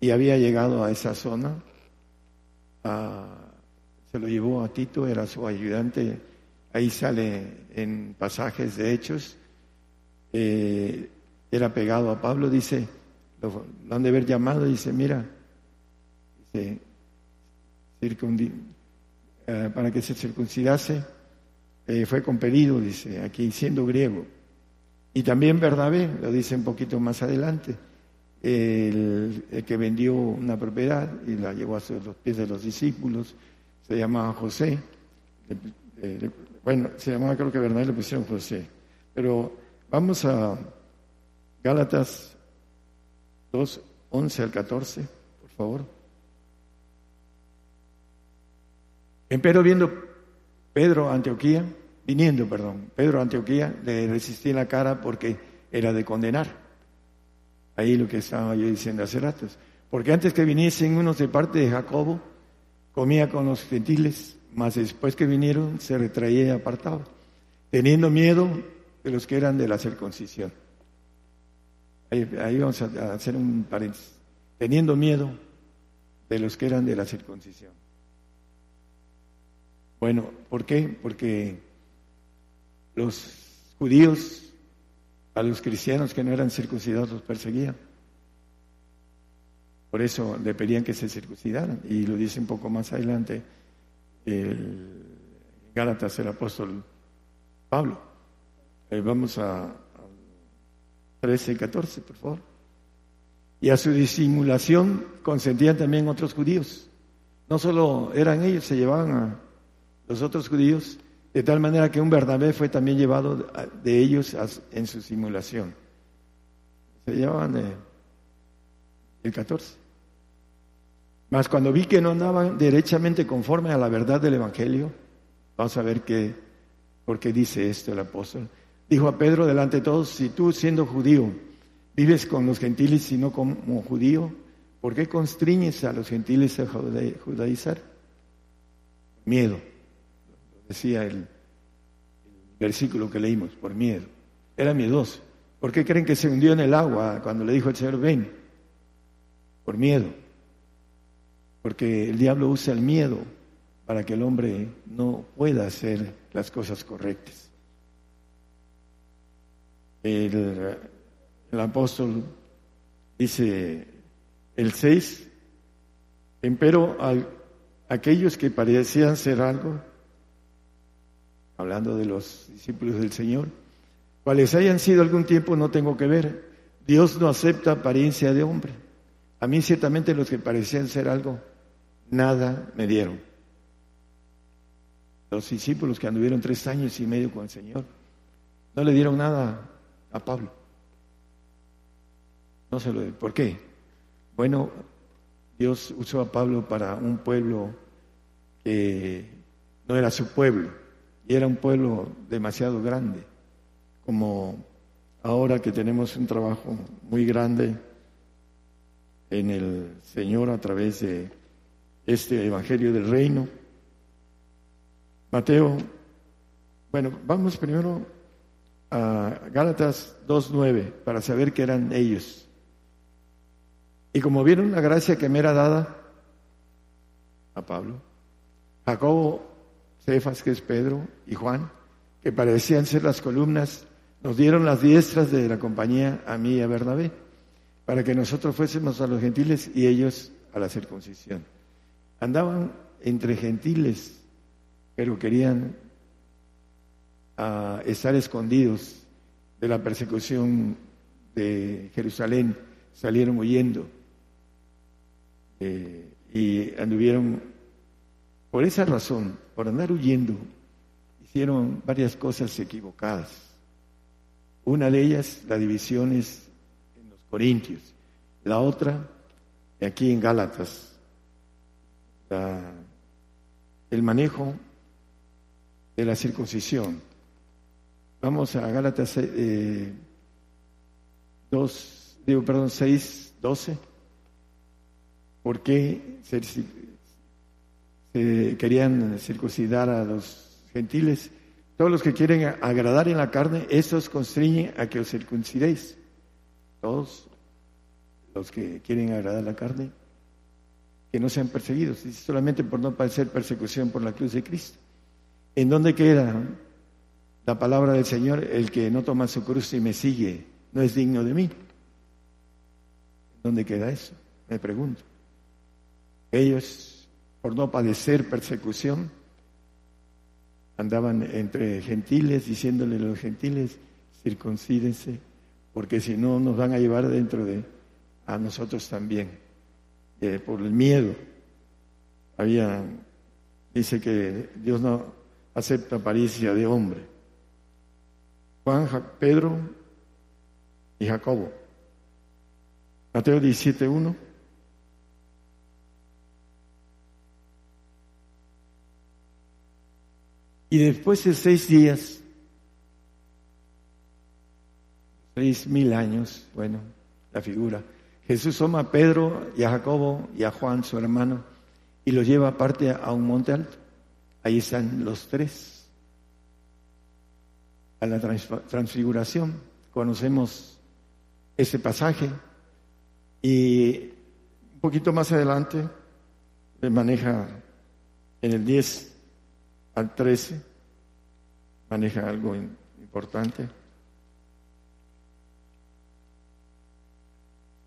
S4: y había llegado a esa zona. se lo llevó a Tito, era su ayudante. Ahí sale en pasajes de hechos. Eh, era pegado a Pablo, dice, lo, lo han de haber llamado, dice, mira, eh, para que se circuncidase, eh, fue compelido, dice, aquí siendo griego. Y también Bernabé, lo dice un poquito más adelante, el, que vendió una propiedad y la llevó a los pies de los discípulos, se llamaba José. Eh, bueno, se llamaba, creo que Bernabé le pusieron José. Pero vamos a Gálatas 2, 11 al 14 favor. Empero viendo Pedro Antioquía, viniendo, perdón, Pedro Antioquía, le resistí la cara porque era de condenar. Ahí lo que estaba yo diciendo hace ratos. Porque antes que viniesen unos de parte de Jacobo, comía con los gentiles, mas después que vinieron se retraía y apartaba, teniendo miedo de los que eran de la circuncisión. Ahí, vamos a hacer un paréntesis. Teniendo miedo de los que eran de la circuncisión. Bueno, ¿por qué? Porque los judíos a los cristianos que no eran circuncidados los perseguían. Por eso le pedían que se circuncidaran. Y lo dice un poco más adelante el Gálatas, el apóstol Pablo. Eh, vamos a, 13 y 14, por favor. Y a su disimulación consentían también otros judíos. No solo eran ellos, se llevaban a los otros judíos, de tal manera que un Bernabé fue también llevado de ellos en su simulación. Se llevaban de, el 14. Mas cuando vi que no andaban derechamente conforme a la verdad del Evangelio, vamos a ver qué, por qué dice esto el apóstol. Dijo a Pedro delante de todos, si tú siendo judío vives con los gentiles y no como judío, ¿por qué constriñes a los gentiles a judaizar? Miedo, decía el, el versículo que leímos, por miedo. Era miedoso. ¿Por qué creen que se hundió en el agua cuando le dijo el Señor, ven? Por miedo porque el diablo usa el miedo para que el hombre no pueda hacer las cosas correctas. El, apóstol dice el 6, empero aquellos que parecían ser algo, hablando de los discípulos del Señor, cuales hayan sido algún tiempo no tengo que ver, Dios no acepta apariencia de hombre. A mí ciertamente los que parecían ser algo nada me dieron. Los discípulos que anduvieron tres años y medio con el Señor, no le dieron nada a Pablo. No se lo ¿Por qué? Bueno, Dios usó a Pablo para un pueblo que no era su pueblo y era un pueblo demasiado grande, como ahora que tenemos un trabajo muy grande en el Señor a través de este Evangelio del Reino. Mateo, bueno, vamos primero a Gálatas 2.9 para saber que eran ellos. Y como vieron la gracia que me era dada a Pablo, Jacobo, Cefas, que es Pedro, y Juan, que parecían ser las columnas, nos dieron las diestras de la compañía a mí y a Bernabé, para que nosotros fuésemos a los gentiles y ellos a la circuncisión. Andaban entre gentiles, pero querían ah, estar escondidos de la persecución de Jerusalén, salieron huyendo eh, y anduvieron, por esa razón, por andar huyendo, hicieron varias cosas equivocadas. Una de ellas, la división es en los Corintios, la otra, aquí en Gálatas, el manejo de la circuncisión. Vamos a Gálatas 2, eh, digo, perdón, 6, 12. ¿Por qué se, querían circuncidar a los gentiles? Todos los que quieren agradar en la carne, esos constriñen a que os circuncidéis. Todos los que quieren agradar la carne, que no sean perseguidos, solamente por no padecer persecución por la cruz de Cristo. ¿En dónde queda la palabra del Señor? El que no toma su cruz y me sigue no es digno de mí. ¿En dónde queda eso? Me pregunto. Ellos, por no padecer persecución, andaban entre gentiles diciéndole a los gentiles, circuncídense, porque si no nos van a llevar dentro de a nosotros también. Eh, por el miedo. Había, dice que Dios no acepta apariencia de hombre. Juan, Pedro y Jacobo. Mateo 17.1. Y después de seis días, seis mil años, bueno, la figura, Jesús toma a Pedro y a Jacobo y a Juan, su hermano, y los lleva aparte a un monte alto. Ahí están los tres. A la transfiguración. Conocemos ese pasaje. Y un poquito más adelante le maneja en el 10 al 13, maneja algo importante.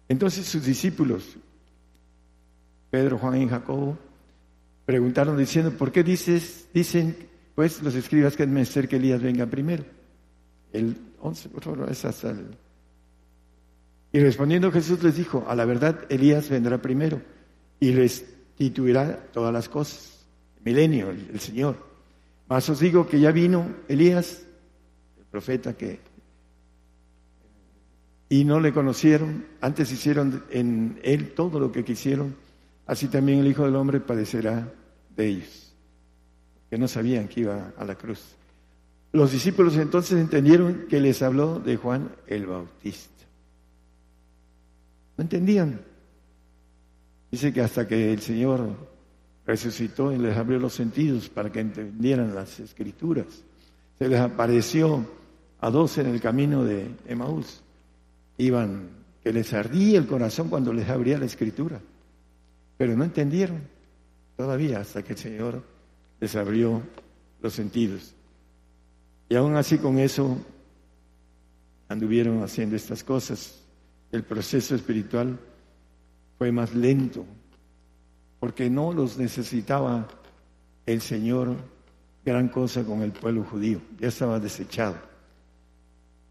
S4: Entonces sus discípulos, Pedro, Juan y Jacobo, preguntaron diciendo, ¿por qué dices, dicen pues los escribas que es menester que Elías venga primero? El 11, por favor, es hasta el... Y respondiendo Jesús les dijo, a la verdad Elías vendrá primero y restituirá todas las cosas. Milenio, el Señor. Mas os digo que ya vino Elías, el profeta que y no le conocieron, antes hicieron en él todo lo que quisieron, así también el Hijo del Hombre padecerá de ellos, que no sabían que iba a la cruz. Los discípulos entonces entendieron que les habló de Juan el Bautista. No entendían. Dice que hasta que el Señor resucitó y les abrió los sentidos para que entendieran las escrituras, se les apareció a dos en el camino de Emaús iban, que les ardía el corazón cuando les abría la escritura, pero no entendieron todavía hasta que el Señor les abrió los sentidos. Y aún así con eso anduvieron haciendo estas cosas. El proceso espiritual fue más lento, porque no los necesitaba el Señor gran cosa con el pueblo judío, ya estaba desechado.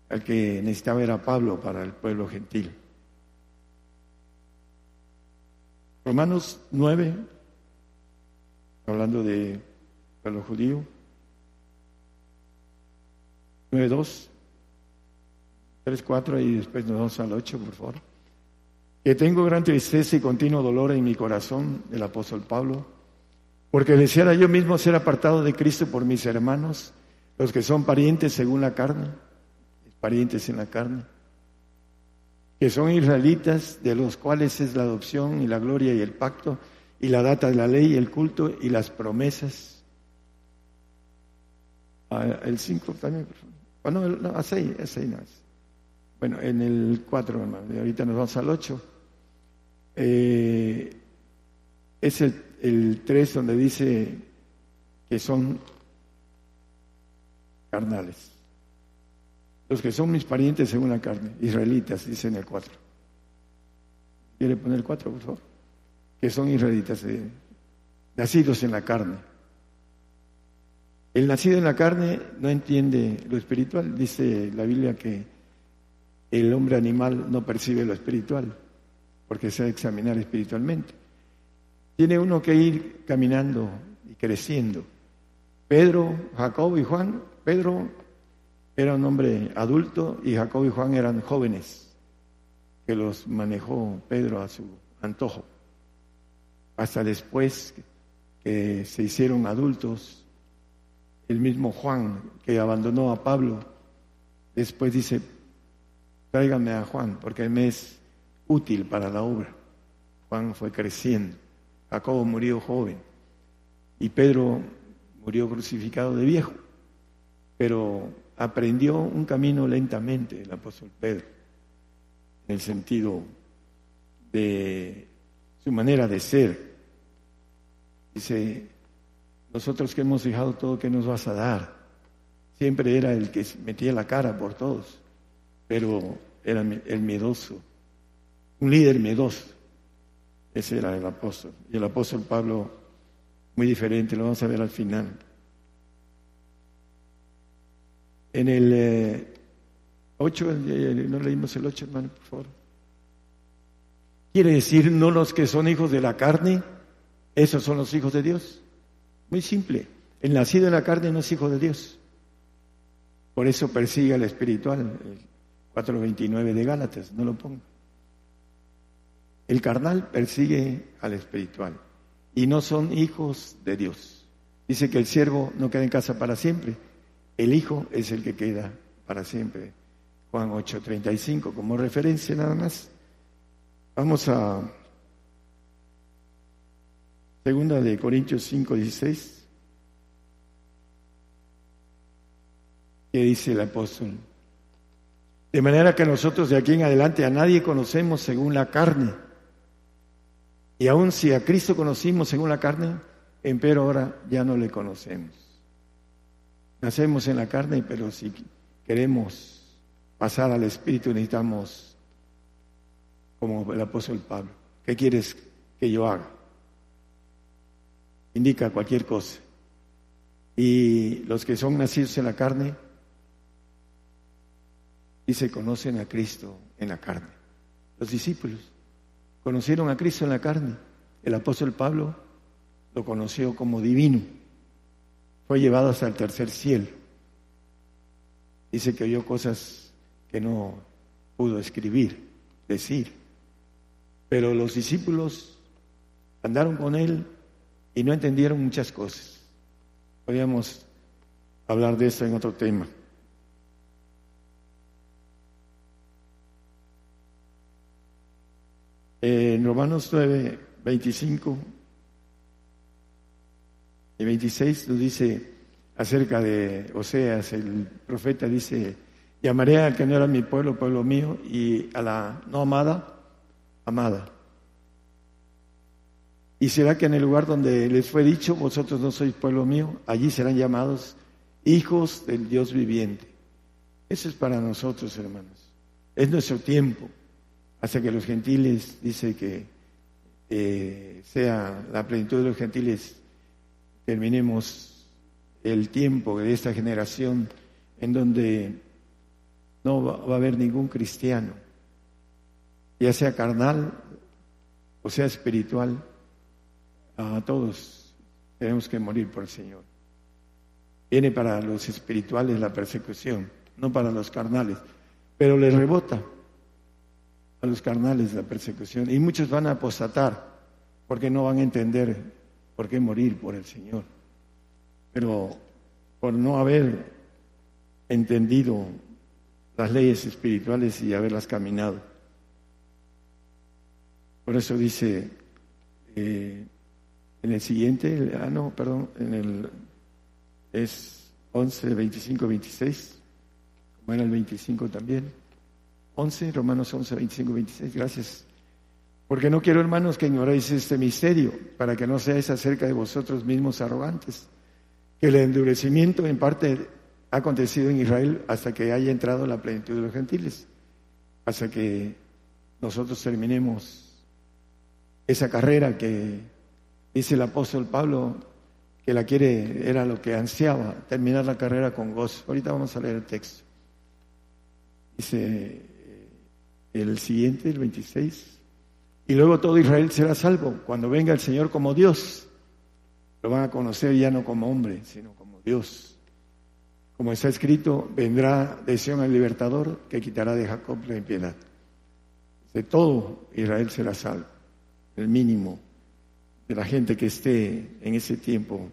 S4: Al que necesitaba era Pablo para el pueblo gentil. Romanos 9, hablando de pueblo judío, 9, 2, 3, 4 y después nos vamos al 8, por favor. Que tengo gran tristeza y continuo dolor en mi corazón, el apóstol Pablo, porque deseara yo mismo ser apartado de Cristo por mis hermanos, los que son parientes según la carne parientes en la carne, que son israelitas, de los cuales es la adopción y la gloria y el pacto, y la data de la ley, el culto y las promesas. Ah, el 5 también, por favor. Ah, no, a 6, a 6 no Bueno, en el 4, hermano, ahorita nos vamos al 8. Eh, es el, el 3 donde dice que son carnales. Los que son mis parientes según la carne, israelitas, dice en el 4. ¿Quiere poner el 4, por favor? Que son israelitas, nacidos en la carne. El nacido en la carne no entiende lo espiritual. Dice la Biblia que el hombre animal no percibe lo espiritual, porque se ha de examinar espiritualmente. Tiene uno que ir caminando y creciendo. Pedro, Jacob y Juan, Pedro era un hombre adulto y Jacob y Juan eran jóvenes, que los manejó Pedro a su antojo. Hasta después que se hicieron adultos, el mismo Juan que abandonó a Pablo, después dice, tráigame a Juan porque me es útil para la obra. Juan fue creciendo, Jacobo murió joven y Pedro murió crucificado de viejo, pero aprendió un camino lentamente el apóstol Pedro, en el sentido de su manera de ser. Dice, nosotros que hemos dejado todo, ¿qué nos vas a dar? Siempre era el que metía la cara por todos, pero era el miedoso, un líder miedoso. Ese era el apóstol. Y el apóstol Pablo, muy diferente, lo vamos a ver al final. En el 8, eh, no leímos el 8, hermano, por favor. Quiere decir, no los que son hijos de la carne, esos son los hijos de Dios. Muy simple. El nacido en la carne no es hijo de Dios. Por eso persigue al espiritual, el 4.29 de Gálatas, no lo pongo. El carnal persigue al espiritual y no son hijos de Dios. Dice que el siervo no queda en casa para siempre, el hijo es el que queda para siempre. Juan 8:35 como referencia nada más. Vamos a Segunda de Corintios 5:16. ¿Qué dice el apóstol? De manera que nosotros de aquí en adelante a nadie conocemos según la carne. Y aun si a Cristo conocimos según la carne, empero ahora ya no le conocemos. Nacemos en la carne, pero si queremos pasar al Espíritu necesitamos, como el apóstol Pablo, ¿qué quieres que yo haga? Indica cualquier cosa. Y los que son nacidos en la carne, y se conocen a Cristo en la carne. Los discípulos conocieron a Cristo en la carne. El apóstol Pablo lo conoció como divino. Fue llevado hasta el tercer cielo. Dice que oyó cosas que no pudo escribir, decir. Pero los discípulos andaron con él y no entendieron muchas cosas. Podríamos hablar de eso en otro tema. En Romanos 9, 25 y 26 nos dice acerca de Oseas, el profeta dice, llamaré al que no era mi pueblo, pueblo mío, y a la no amada, amada. Y será que en el lugar donde les fue dicho, vosotros no sois pueblo mío, allí serán llamados hijos del Dios viviente. Eso es para nosotros, hermanos. Es nuestro tiempo hasta que los gentiles, dice que eh, sea la plenitud de los gentiles, terminemos el tiempo de esta generación en donde no va, va a haber ningún cristiano, ya sea carnal o sea espiritual, a todos tenemos que morir por el Señor. Viene para los espirituales la persecución, no para los carnales, pero les rebota a los carnales la persecución. Y muchos van a apostatar porque no van a entender por qué morir por el Señor. Pero por no haber entendido las leyes espirituales y haberlas caminado. Por eso dice eh, en el siguiente, ah no, perdón, en el es 11, 25, 26, como era el 25 también. 11, Romanos 11, 25, 26. Gracias. Porque no quiero, hermanos, que ignoréis este misterio, para que no seáis acerca de vosotros mismos arrogantes, que el endurecimiento en parte ha acontecido en Israel hasta que haya entrado la plenitud de los gentiles, hasta que nosotros terminemos esa carrera que dice el apóstol Pablo que la quiere, era lo que ansiaba, terminar la carrera con gozo. Ahorita vamos a leer el texto. Dice, el siguiente, el 26. Y luego todo Israel será salvo cuando venga el Señor como Dios. Lo van a conocer ya no como hombre, sino como Dios. Como está escrito, vendrá de Sion el libertador que quitará de Jacob la impiedad. De todo Israel será salvo, el mínimo de la gente que esté en ese tiempo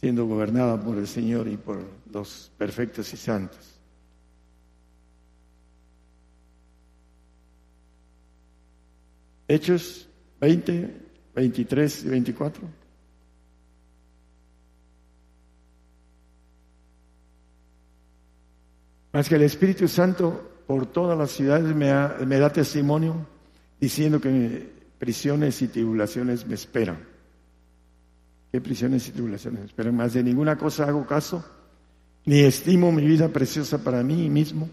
S4: siendo gobernada por el Señor y por los perfectos y santos. Hechos 20, 23 y 24. Más que el Espíritu Santo por todas las ciudades me, da testimonio diciendo que prisiones y tribulaciones me esperan. ¿Qué prisiones y tribulaciones me esperan? Más de ninguna cosa hago caso, ni estimo mi vida preciosa para mí mismo,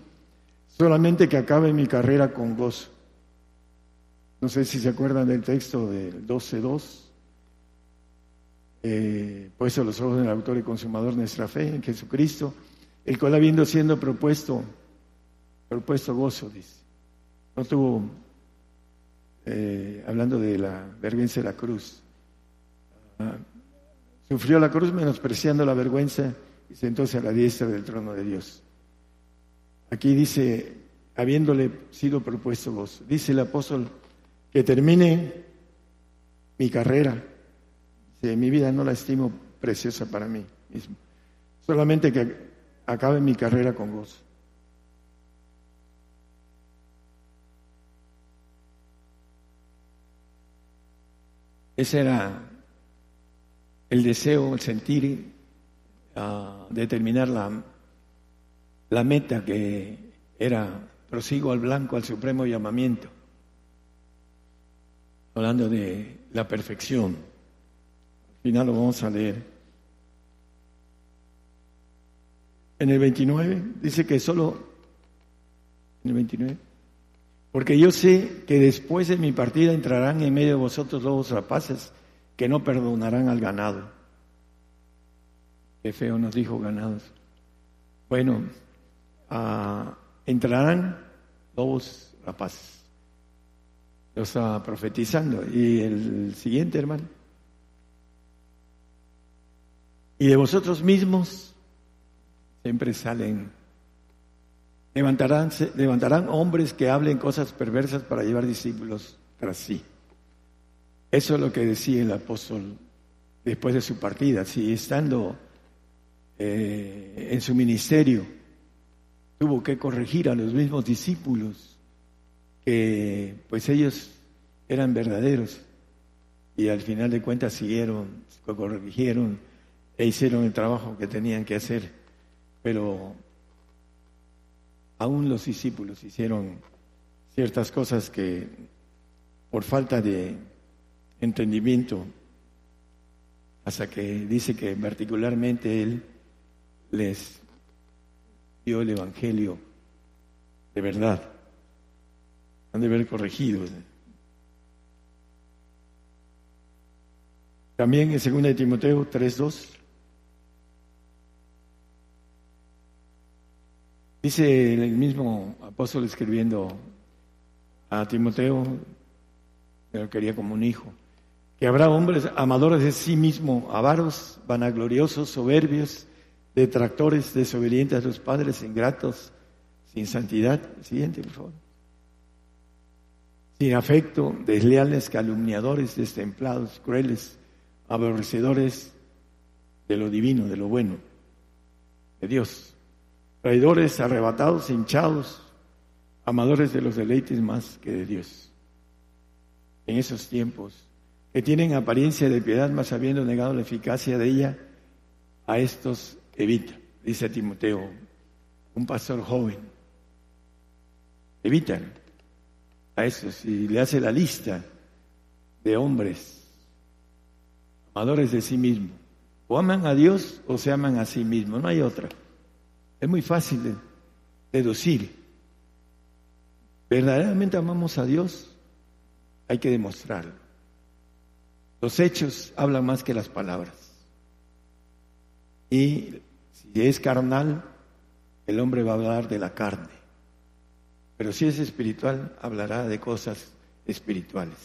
S4: solamente que acabe mi carrera con gozo no sé si se acuerdan del texto del 12.2. Eh, puesto los ojos en el autor y consumador de nuestra fe, en Jesucristo, el cual habiendo siendo propuesto, propuesto gozo, dice. No tuvo, eh, hablando de la vergüenza de la cruz, ah, sufrió la cruz menospreciando la vergüenza y sentóse a la diestra del trono de Dios. Aquí dice, habiéndole sido propuesto gozo, dice el apóstol que termine mi carrera. mi vida no la estimo preciosa para mí mismo. Solamente que acabe mi carrera con gozo. Ese era el deseo, el sentir, uh, determinar la, la meta que era prosigo al blanco, al supremo llamamiento, hablando de la perfección. Al final lo vamos a leer. En el 29 dice que solo, en el 29, porque yo sé que después de mi partida entrarán en medio de vosotros lobos rapaces que no perdonarán al ganado. Qué feo nos dijo ganados. Bueno, ah, entrarán lobos rapaces. Lo está profetizando. Y el siguiente, hermano. Y de vosotros mismos siempre salen Levantarán, levantarán hombres que hablen cosas perversas para llevar discípulos tras sí. Eso es lo que decía el apóstol después de su partida. Si estando eh, en su ministerio tuvo que corregir a los mismos discípulos, que pues ellos eran verdaderos y al final de cuentas siguieron, corrigieron e hicieron el trabajo que tenían que hacer. Pero aún los discípulos hicieron ciertas cosas que por falta de entendimiento, hasta que dice que particularmente Él les dio el Evangelio de verdad. Han de ver corregido. También en 2 Timoteo 3.2 Dice el mismo apóstol escribiendo a Timoteo, que lo quería como un hijo, que habrá hombres amadores de sí mismo, avaros, vanagloriosos, soberbios, detractores, desobedientes a los padres, ingratos, sin santidad. Siguiente, por favor. Sin afecto, desleales, calumniadores, destemplados, crueles, aborrecedores de lo divino, de lo bueno, de Dios traidores, arrebatados, hinchados, amadores de los deleites más que de Dios. En esos tiempos, que tienen apariencia de piedad, mas habiendo negado la eficacia de ella, a estos evita, dice Timoteo, un pastor joven. Evitan a estos y le hace la lista de hombres amadores de sí mismos. O aman a Dios o se aman a sí mismos, no hay otra. Es muy fácil de deducir. ¿Verdaderamente amamos a Dios? Hay que demostrarlo. Los hechos hablan más que las palabras. Y si es carnal, el hombre va a hablar de la carne. Pero si es espiritual, hablará de cosas espirituales.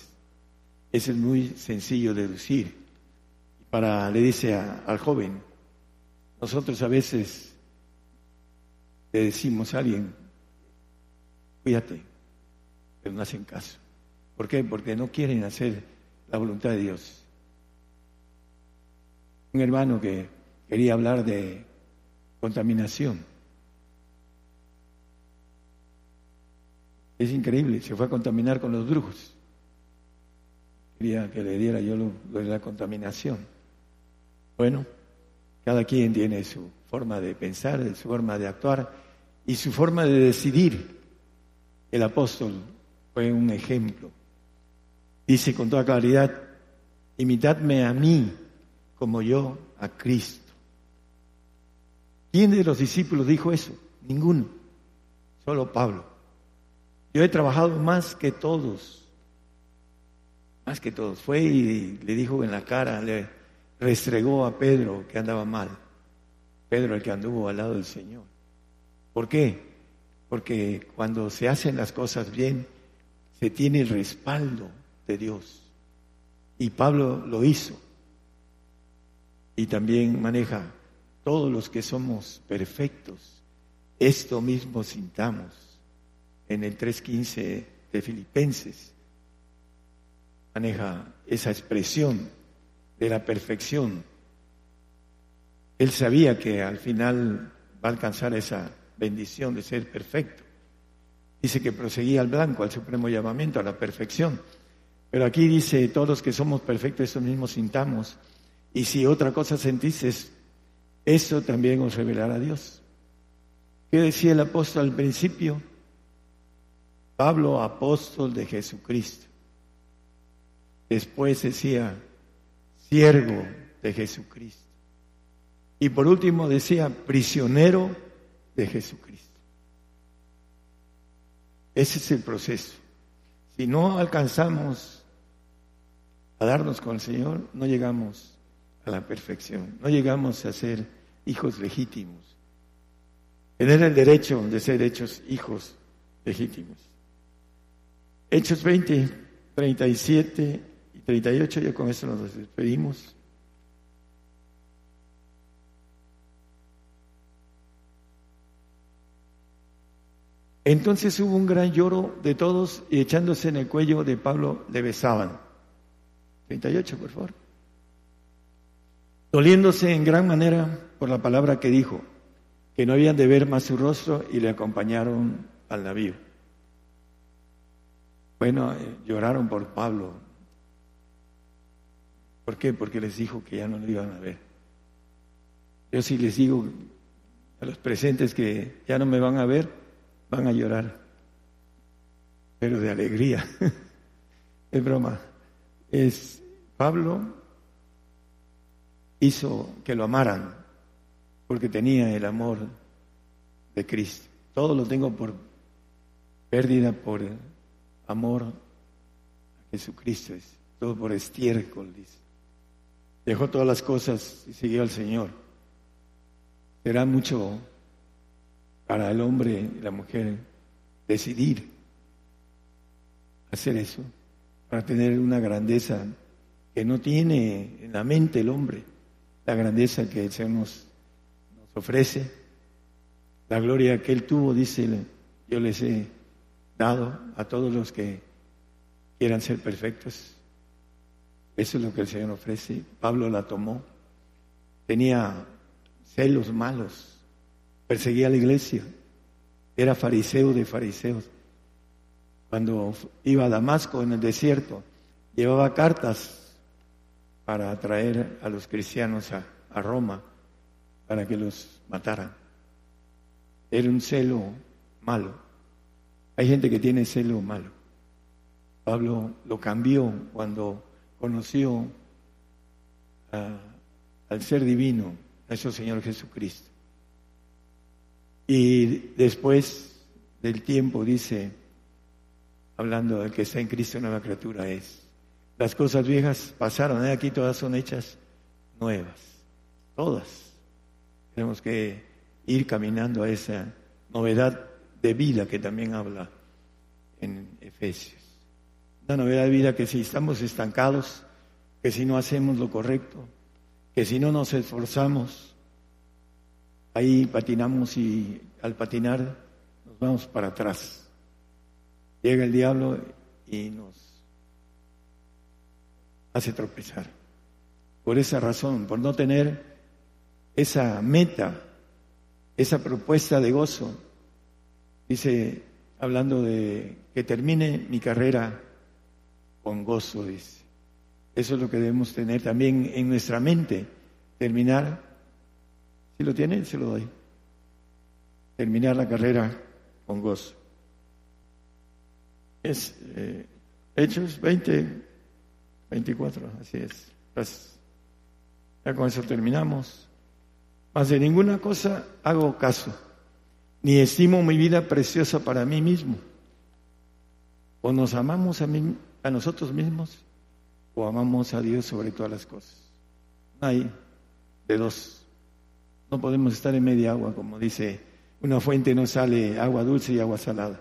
S4: Es muy sencillo de deducir. Para, le dice al joven, nosotros a veces le decimos a alguien, cuídate, pero no hacen caso. ¿Por qué? Porque no quieren hacer la voluntad de Dios. Un hermano que quería hablar de contaminación. Es increíble, se fue a contaminar con los brujos. Quería que le diera yo lo de la contaminación. Bueno, cada quien tiene su forma de pensar, su forma de actuar y su forma de decidir. El apóstol fue un ejemplo. Dice con toda claridad, imitadme a mí como yo a Cristo. ¿Quién de los discípulos dijo eso? Ninguno, solo Pablo. Yo he trabajado más que todos, más que todos. Fue y le dijo en la cara, le restregó a Pedro que andaba mal. Pedro el que anduvo al lado del Señor. ¿Por qué? Porque cuando se hacen las cosas bien, se tiene el respaldo de Dios. Y Pablo lo hizo. Y también maneja todos los que somos perfectos. Esto mismo sintamos en el 3.15 de Filipenses. Maneja esa expresión de la perfección Él sabía que al final va a alcanzar esa bendición de ser perfecto. Dice que proseguía al blanco, al supremo llamamiento, a la perfección. Pero aquí dice, todos que somos perfectos, eso mismo sintamos. Y si otra cosa sentís, eso también os revelará a Dios. ¿Qué decía el apóstol al principio? Pablo, apóstol de Jesucristo. Después decía, siervo de Jesucristo. Y por último decía, prisionero de Jesucristo. Ese es el proceso. Si no alcanzamos a darnos con el Señor, no llegamos a la perfección, no llegamos a ser hijos legítimos. Tener el derecho de ser hechos hijos legítimos. Hechos 20, 37 y 38, ya con eso nos despedimos. Entonces hubo un gran lloro de todos y echándose en el cuello de Pablo le besaban. 38, por favor. Doliéndose en gran manera por la palabra que dijo, que no habían de ver más su rostro y le acompañaron al navío. Bueno, eh, lloraron por Pablo. ¿Por qué? Porque les dijo que ya no lo iban a ver. Yo sí les digo a los presentes que ya no me van a ver, van a llorar, pero de alegría. es broma. Es Pablo hizo que lo amaran porque tenía el amor de Cristo. Todo lo tengo por pérdida, por amor a Jesucristo. Es todo por estiércol, dice. Dejó todas las cosas y siguió al Señor. Será mucho para el hombre y la mujer decidir hacer eso, para tener una grandeza que no tiene en la mente el hombre, la grandeza que el Señor nos, nos ofrece, la gloria que Él tuvo, dice, yo les he dado a todos los que quieran ser perfectos. Eso es lo que el Señor ofrece. Pablo la tomó. Tenía celos malos perseguía a la iglesia, era fariseo de fariseos. Cuando iba a Damasco en el desierto, llevaba cartas para atraer a los cristianos a, Roma, para que los mataran. Era un celo malo. Hay gente que tiene celo malo. Pablo lo cambió cuando conoció al ser divino, a ese Señor Jesucristo. Y después del tiempo dice, hablando del que está en Cristo, nueva criatura es. Las cosas viejas pasaron, ¿eh? aquí todas son hechas nuevas, todas. Tenemos que ir caminando a esa novedad de vida que también habla en Efesios. Una novedad de vida que si estamos estancados, que si no hacemos lo correcto, que si no nos esforzamos, Ahí patinamos y al patinar nos vamos para atrás. Llega el diablo y nos hace tropezar. Por esa razón, por no tener esa meta, esa propuesta de gozo, dice, hablando de que termine mi carrera con gozo, dice. Eso es lo que debemos tener también en nuestra mente, terminar si lo tiene, se lo doy. Terminar la carrera con gozo. Es eh, Hechos 20, 24, así es. Ya con eso terminamos. Más de ninguna cosa hago caso, ni estimo mi vida preciosa para mí mismo. O nos amamos a, a nosotros mismos, o amamos a Dios sobre todas las cosas. hay de dos. No podemos estar en media agua, como dice, una fuente no sale agua dulce y agua salada.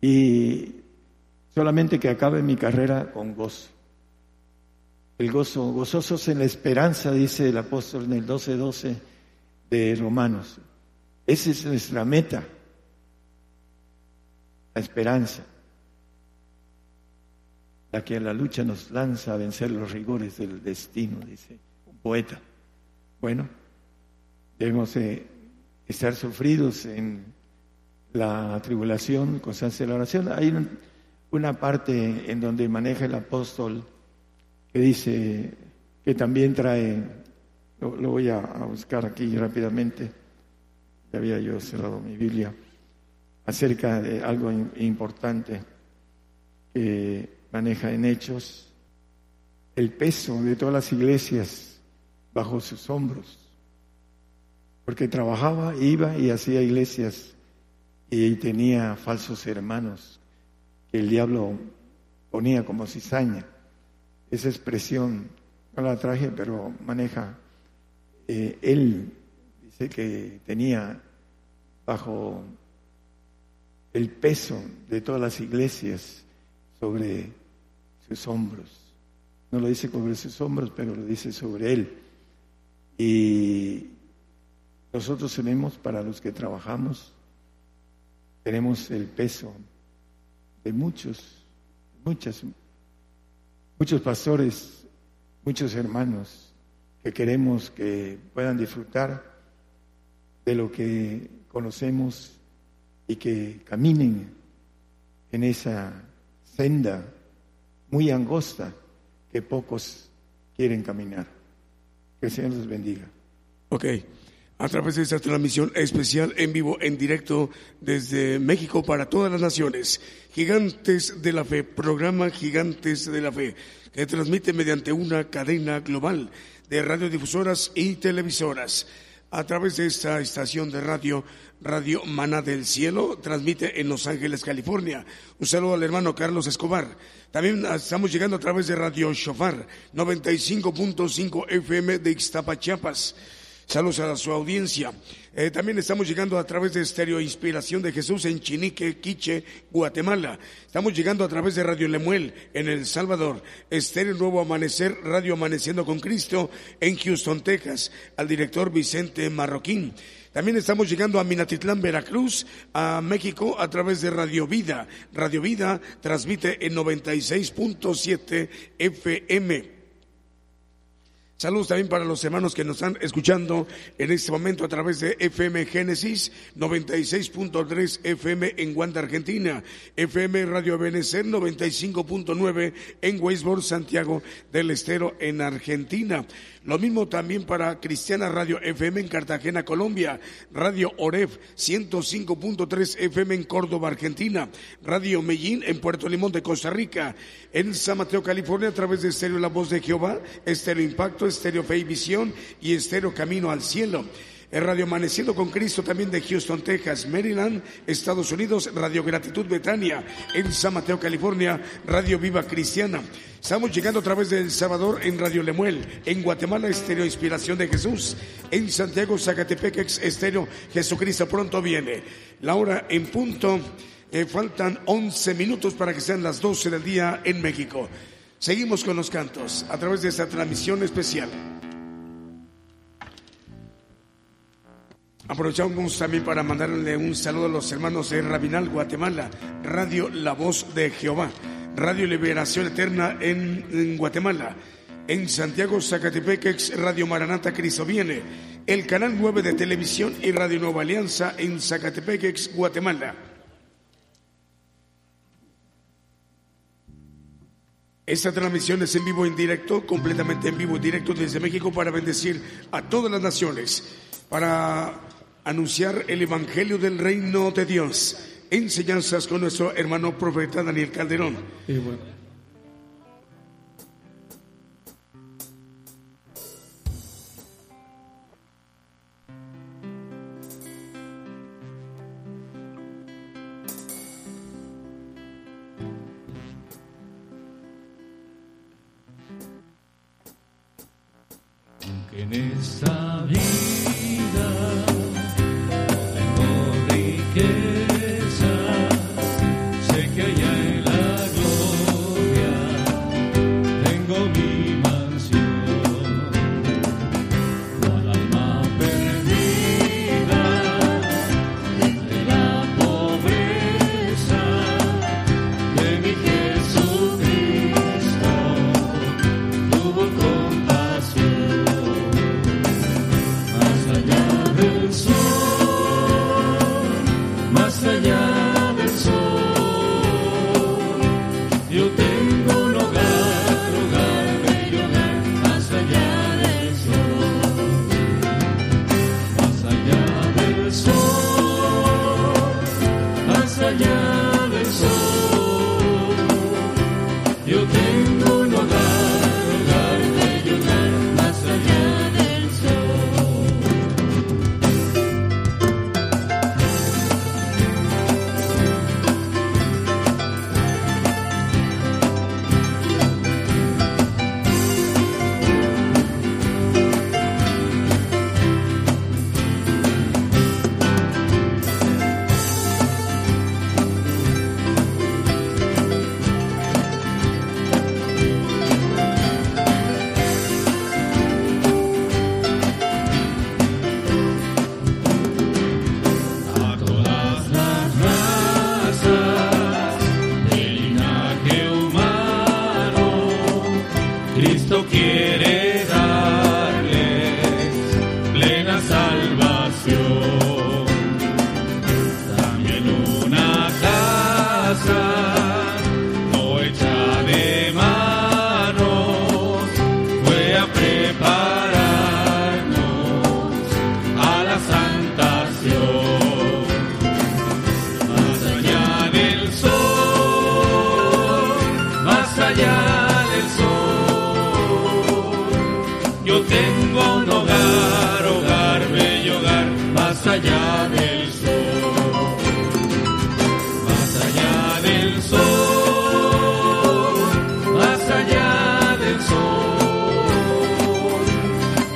S4: Y solamente que acabe mi carrera con gozo. El gozo, gozosos en la esperanza, dice el apóstol en el 12:12 12 de Romanos. Esa es nuestra meta, la esperanza, la que a la lucha nos lanza a vencer los rigores del destino, dice un poeta. Bueno, debemos estar sufridos en la tribulación, constancia de la oración. Hay una parte en donde maneja el apóstol que dice que también trae, lo, voy a, buscar aquí rápidamente, ya había yo cerrado mi Biblia, acerca de algo importante que maneja en Hechos, el peso de todas las iglesias bajo sus hombros, porque trabajaba, iba y hacía iglesias y tenía falsos hermanos que el diablo ponía como cizaña. Esa expresión no la traje, pero maneja. Eh, él que tenía bajo el peso de todas las iglesias sobre sus hombros. No lo dice sobre sus hombros, pero lo dice sobre él. Y nosotros tenemos, para los que trabajamos, tenemos el peso de muchos, muchas, muchos pastores, muchos hermanos que queremos que puedan disfrutar de lo que conocemos y que caminen en esa senda muy angosta que pocos quieren caminar. Que el Señor los bendiga.
S1: Ok a través de esta transmisión especial en vivo, en directo desde México para todas las naciones. Gigantes de la Fe, programa Gigantes de la Fe, que transmite mediante una cadena global de radiodifusoras y televisoras. A través de esta estación de radio, Radio Mana del Cielo, transmite en Los Ángeles, California. Un saludo al hermano Carlos Escobar. También estamos llegando a través de Radio Shofar, 95.5 FM de Ixtapa, Chiapas. Saludos a su audiencia. Eh, también estamos llegando a través de Estéreo Inspiración de Jesús en Chinique, Quiche, Guatemala. Estamos llegando a través de Radio Lemuel en El Salvador. Estéreo Nuevo Amanecer, Radio Amaneciendo con Cristo en Houston, Texas. Al director Vicente Marroquín. También estamos llegando a Minatitlán, Veracruz, a México a través de Radio Vida. Radio Vida transmite en 96.7 FM. Saludos también para los hermanos que nos están escuchando en este momento a través de FM Génesis 96.3 FM en Guanta, Argentina, FM Radio Benecer 95.9 en Weisborg, Santiago del Estero en Argentina. Lo mismo también para Cristiana Radio FM en Cartagena, Colombia, Radio Oref 105.3 FM en Córdoba, Argentina, Radio Medellín en Puerto Limón de Costa Rica, en San Mateo, California a través de Estéreo La Voz de Jehová, Estéreo Impacto, Estéreo Fe y Visión y Estéreo Camino al Cielo. El Radio Amaneciendo con Cristo también de Houston, Texas, Maryland, Estados Unidos, Radio Gratitud Betania, en San Mateo, California, Radio Viva Cristiana. Estamos llegando a través de El Salvador en Radio Lemuel, en Guatemala, Estéreo Inspiración de Jesús, en Santiago, Zacatepec, Estéreo Jesucristo pronto viene. La hora en punto, eh, faltan 11 minutos para que sean las 12 del día en México. Seguimos con los cantos a través de esta transmisión especial. Aprovechamos también para mandarle un saludo a los hermanos de Rabinal, Guatemala, Radio La Voz de Jehová, Radio Liberación Eterna en, Guatemala, en Santiago, Zacatepec, Radio Maranata Cristo Viene, el canal 9 de televisión y Radio Nueva Alianza en Zacatepec, Guatemala. Esta transmisión es en vivo, en directo, completamente en vivo, en directo desde México para bendecir a todas las naciones, para anunciar el Evangelio del Reino de Dios. Enseñanzas con nuestro hermano profeta Daniel Calderón.
S3: en esta vida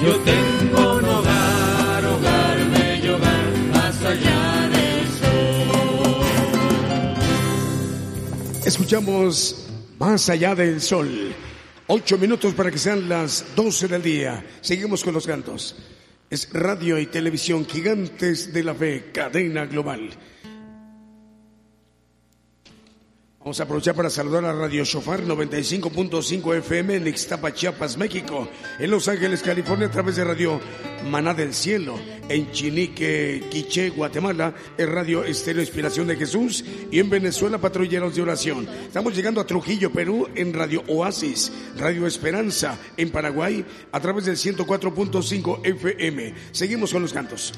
S3: Yo tengo hogar, hogar, bello hogar, más allá del sol.
S5: Escuchamos más allá del sol. Ocho minutos para que sean las doce del día. Seguimos con los cantos. Es radio y televisión gigantes de la fe, cadena global. Vamos a aprovechar para saludar a Radio Shofar 95.5 FM en Ixtapa, Chiapas, México. En Los Ángeles, California, a través de Radio Maná del Cielo. En Chinique, Quiché, Guatemala, en Radio Estéreo Inspiración de Jesús. Y en Venezuela, Patrulleros de Oración. Estamos llegando a Trujillo, Perú, en Radio Oasis. Radio Esperanza, en Paraguay, a través del 104.5 FM. Seguimos con los cantos.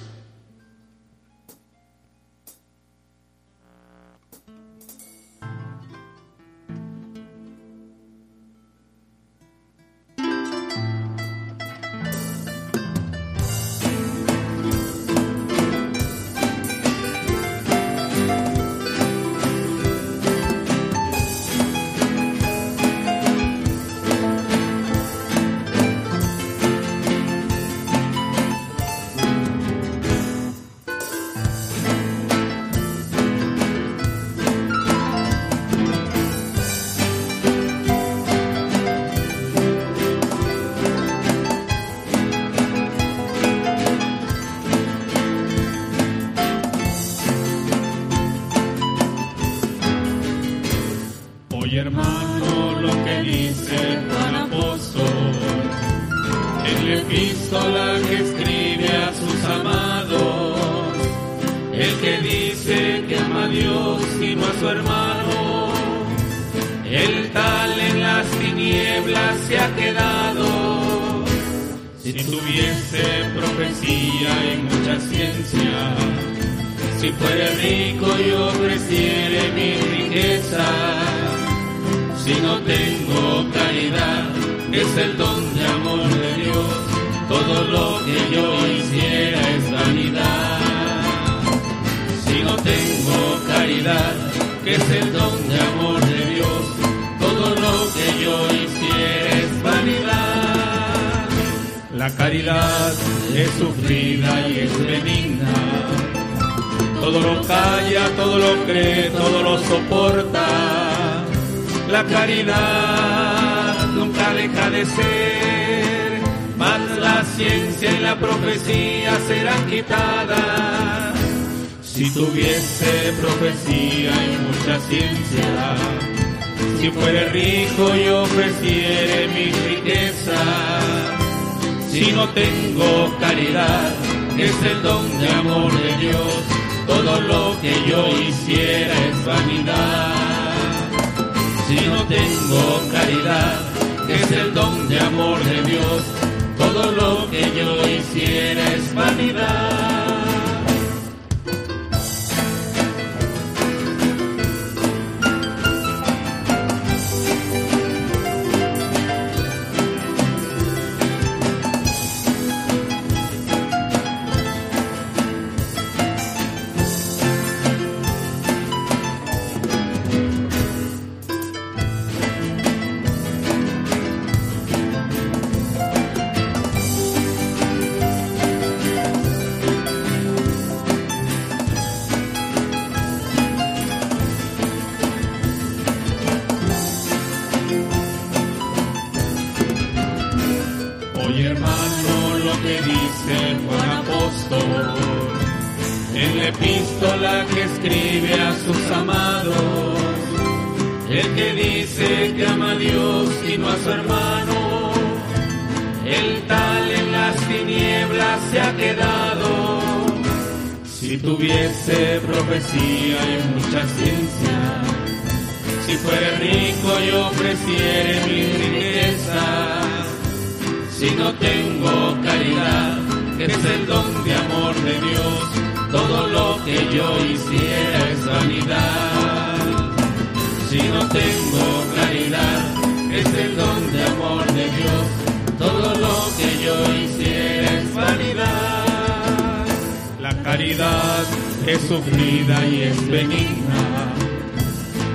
S5: sufrida y es benigna.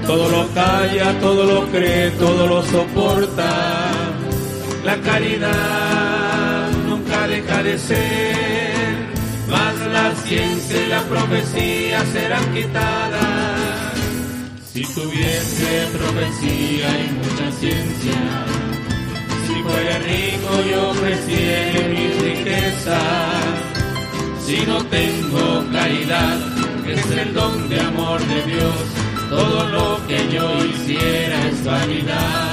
S5: Todo lo calla, todo lo cree, todo lo soporta. La caridad nunca deja de ser. mas la ciencia y la profecía serán quitadas. Si tuviese profecía y mucha ciencia, si fuera rico yo ofreciera mi riqueza, si no tengo caridad es el don de amor de Dios, todo lo que yo hiciera es vanidad.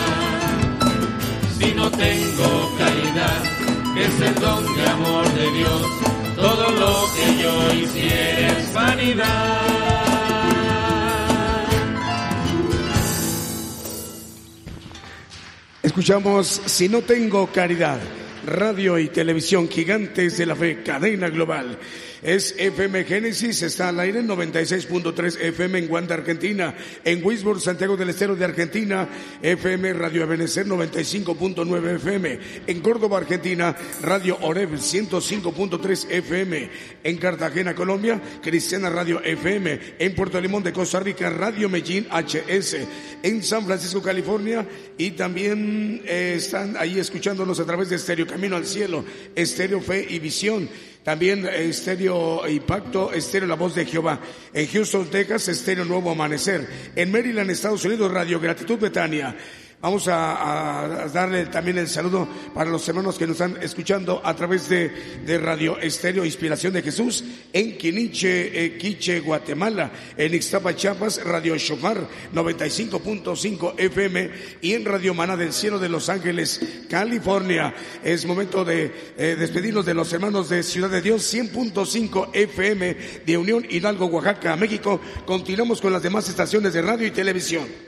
S5: Si no tengo caridad, es el don de amor de Dios, todo lo que yo hiciera es vanidad.
S1: Escuchamos Si no tengo caridad, radio y televisión gigantes de la fe, cadena global es FM Génesis, está al aire en 96.3 FM en Guanda, Argentina, en Wisborne, Santiago del Estero de Argentina, FM Radio Ebenecer 95.9 FM, en Córdoba, Argentina, Radio Oreb 105.3 FM, en Cartagena, Colombia, Cristiana Radio FM, en Puerto Limón de Costa Rica, Radio Medellín HS, en San Francisco, California, y también eh, están ahí escuchándonos a través de Estéreo Camino al Cielo, Estéreo Fe y Visión también Estéreo Impacto, Estéreo La Voz de Jehová. En Houston, Texas, Estéreo Nuevo Amanecer. En Maryland, Estados Unidos, Radio Gratitud Betania. Vamos a, darle también el saludo para los hermanos que nos están escuchando a través de, Radio Estéreo Inspiración de Jesús en Quiniche, eh, Quiche, Guatemala, en Ixtapa, Chiapas, Radio Shofar 95.5 FM y en Radio Maná del Cielo de Los Ángeles, California. Es momento de eh, despedirnos de los hermanos de Ciudad de Dios 100.5 FM de Unión Hidalgo, Oaxaca, México. Continuamos con las demás estaciones de radio y televisión.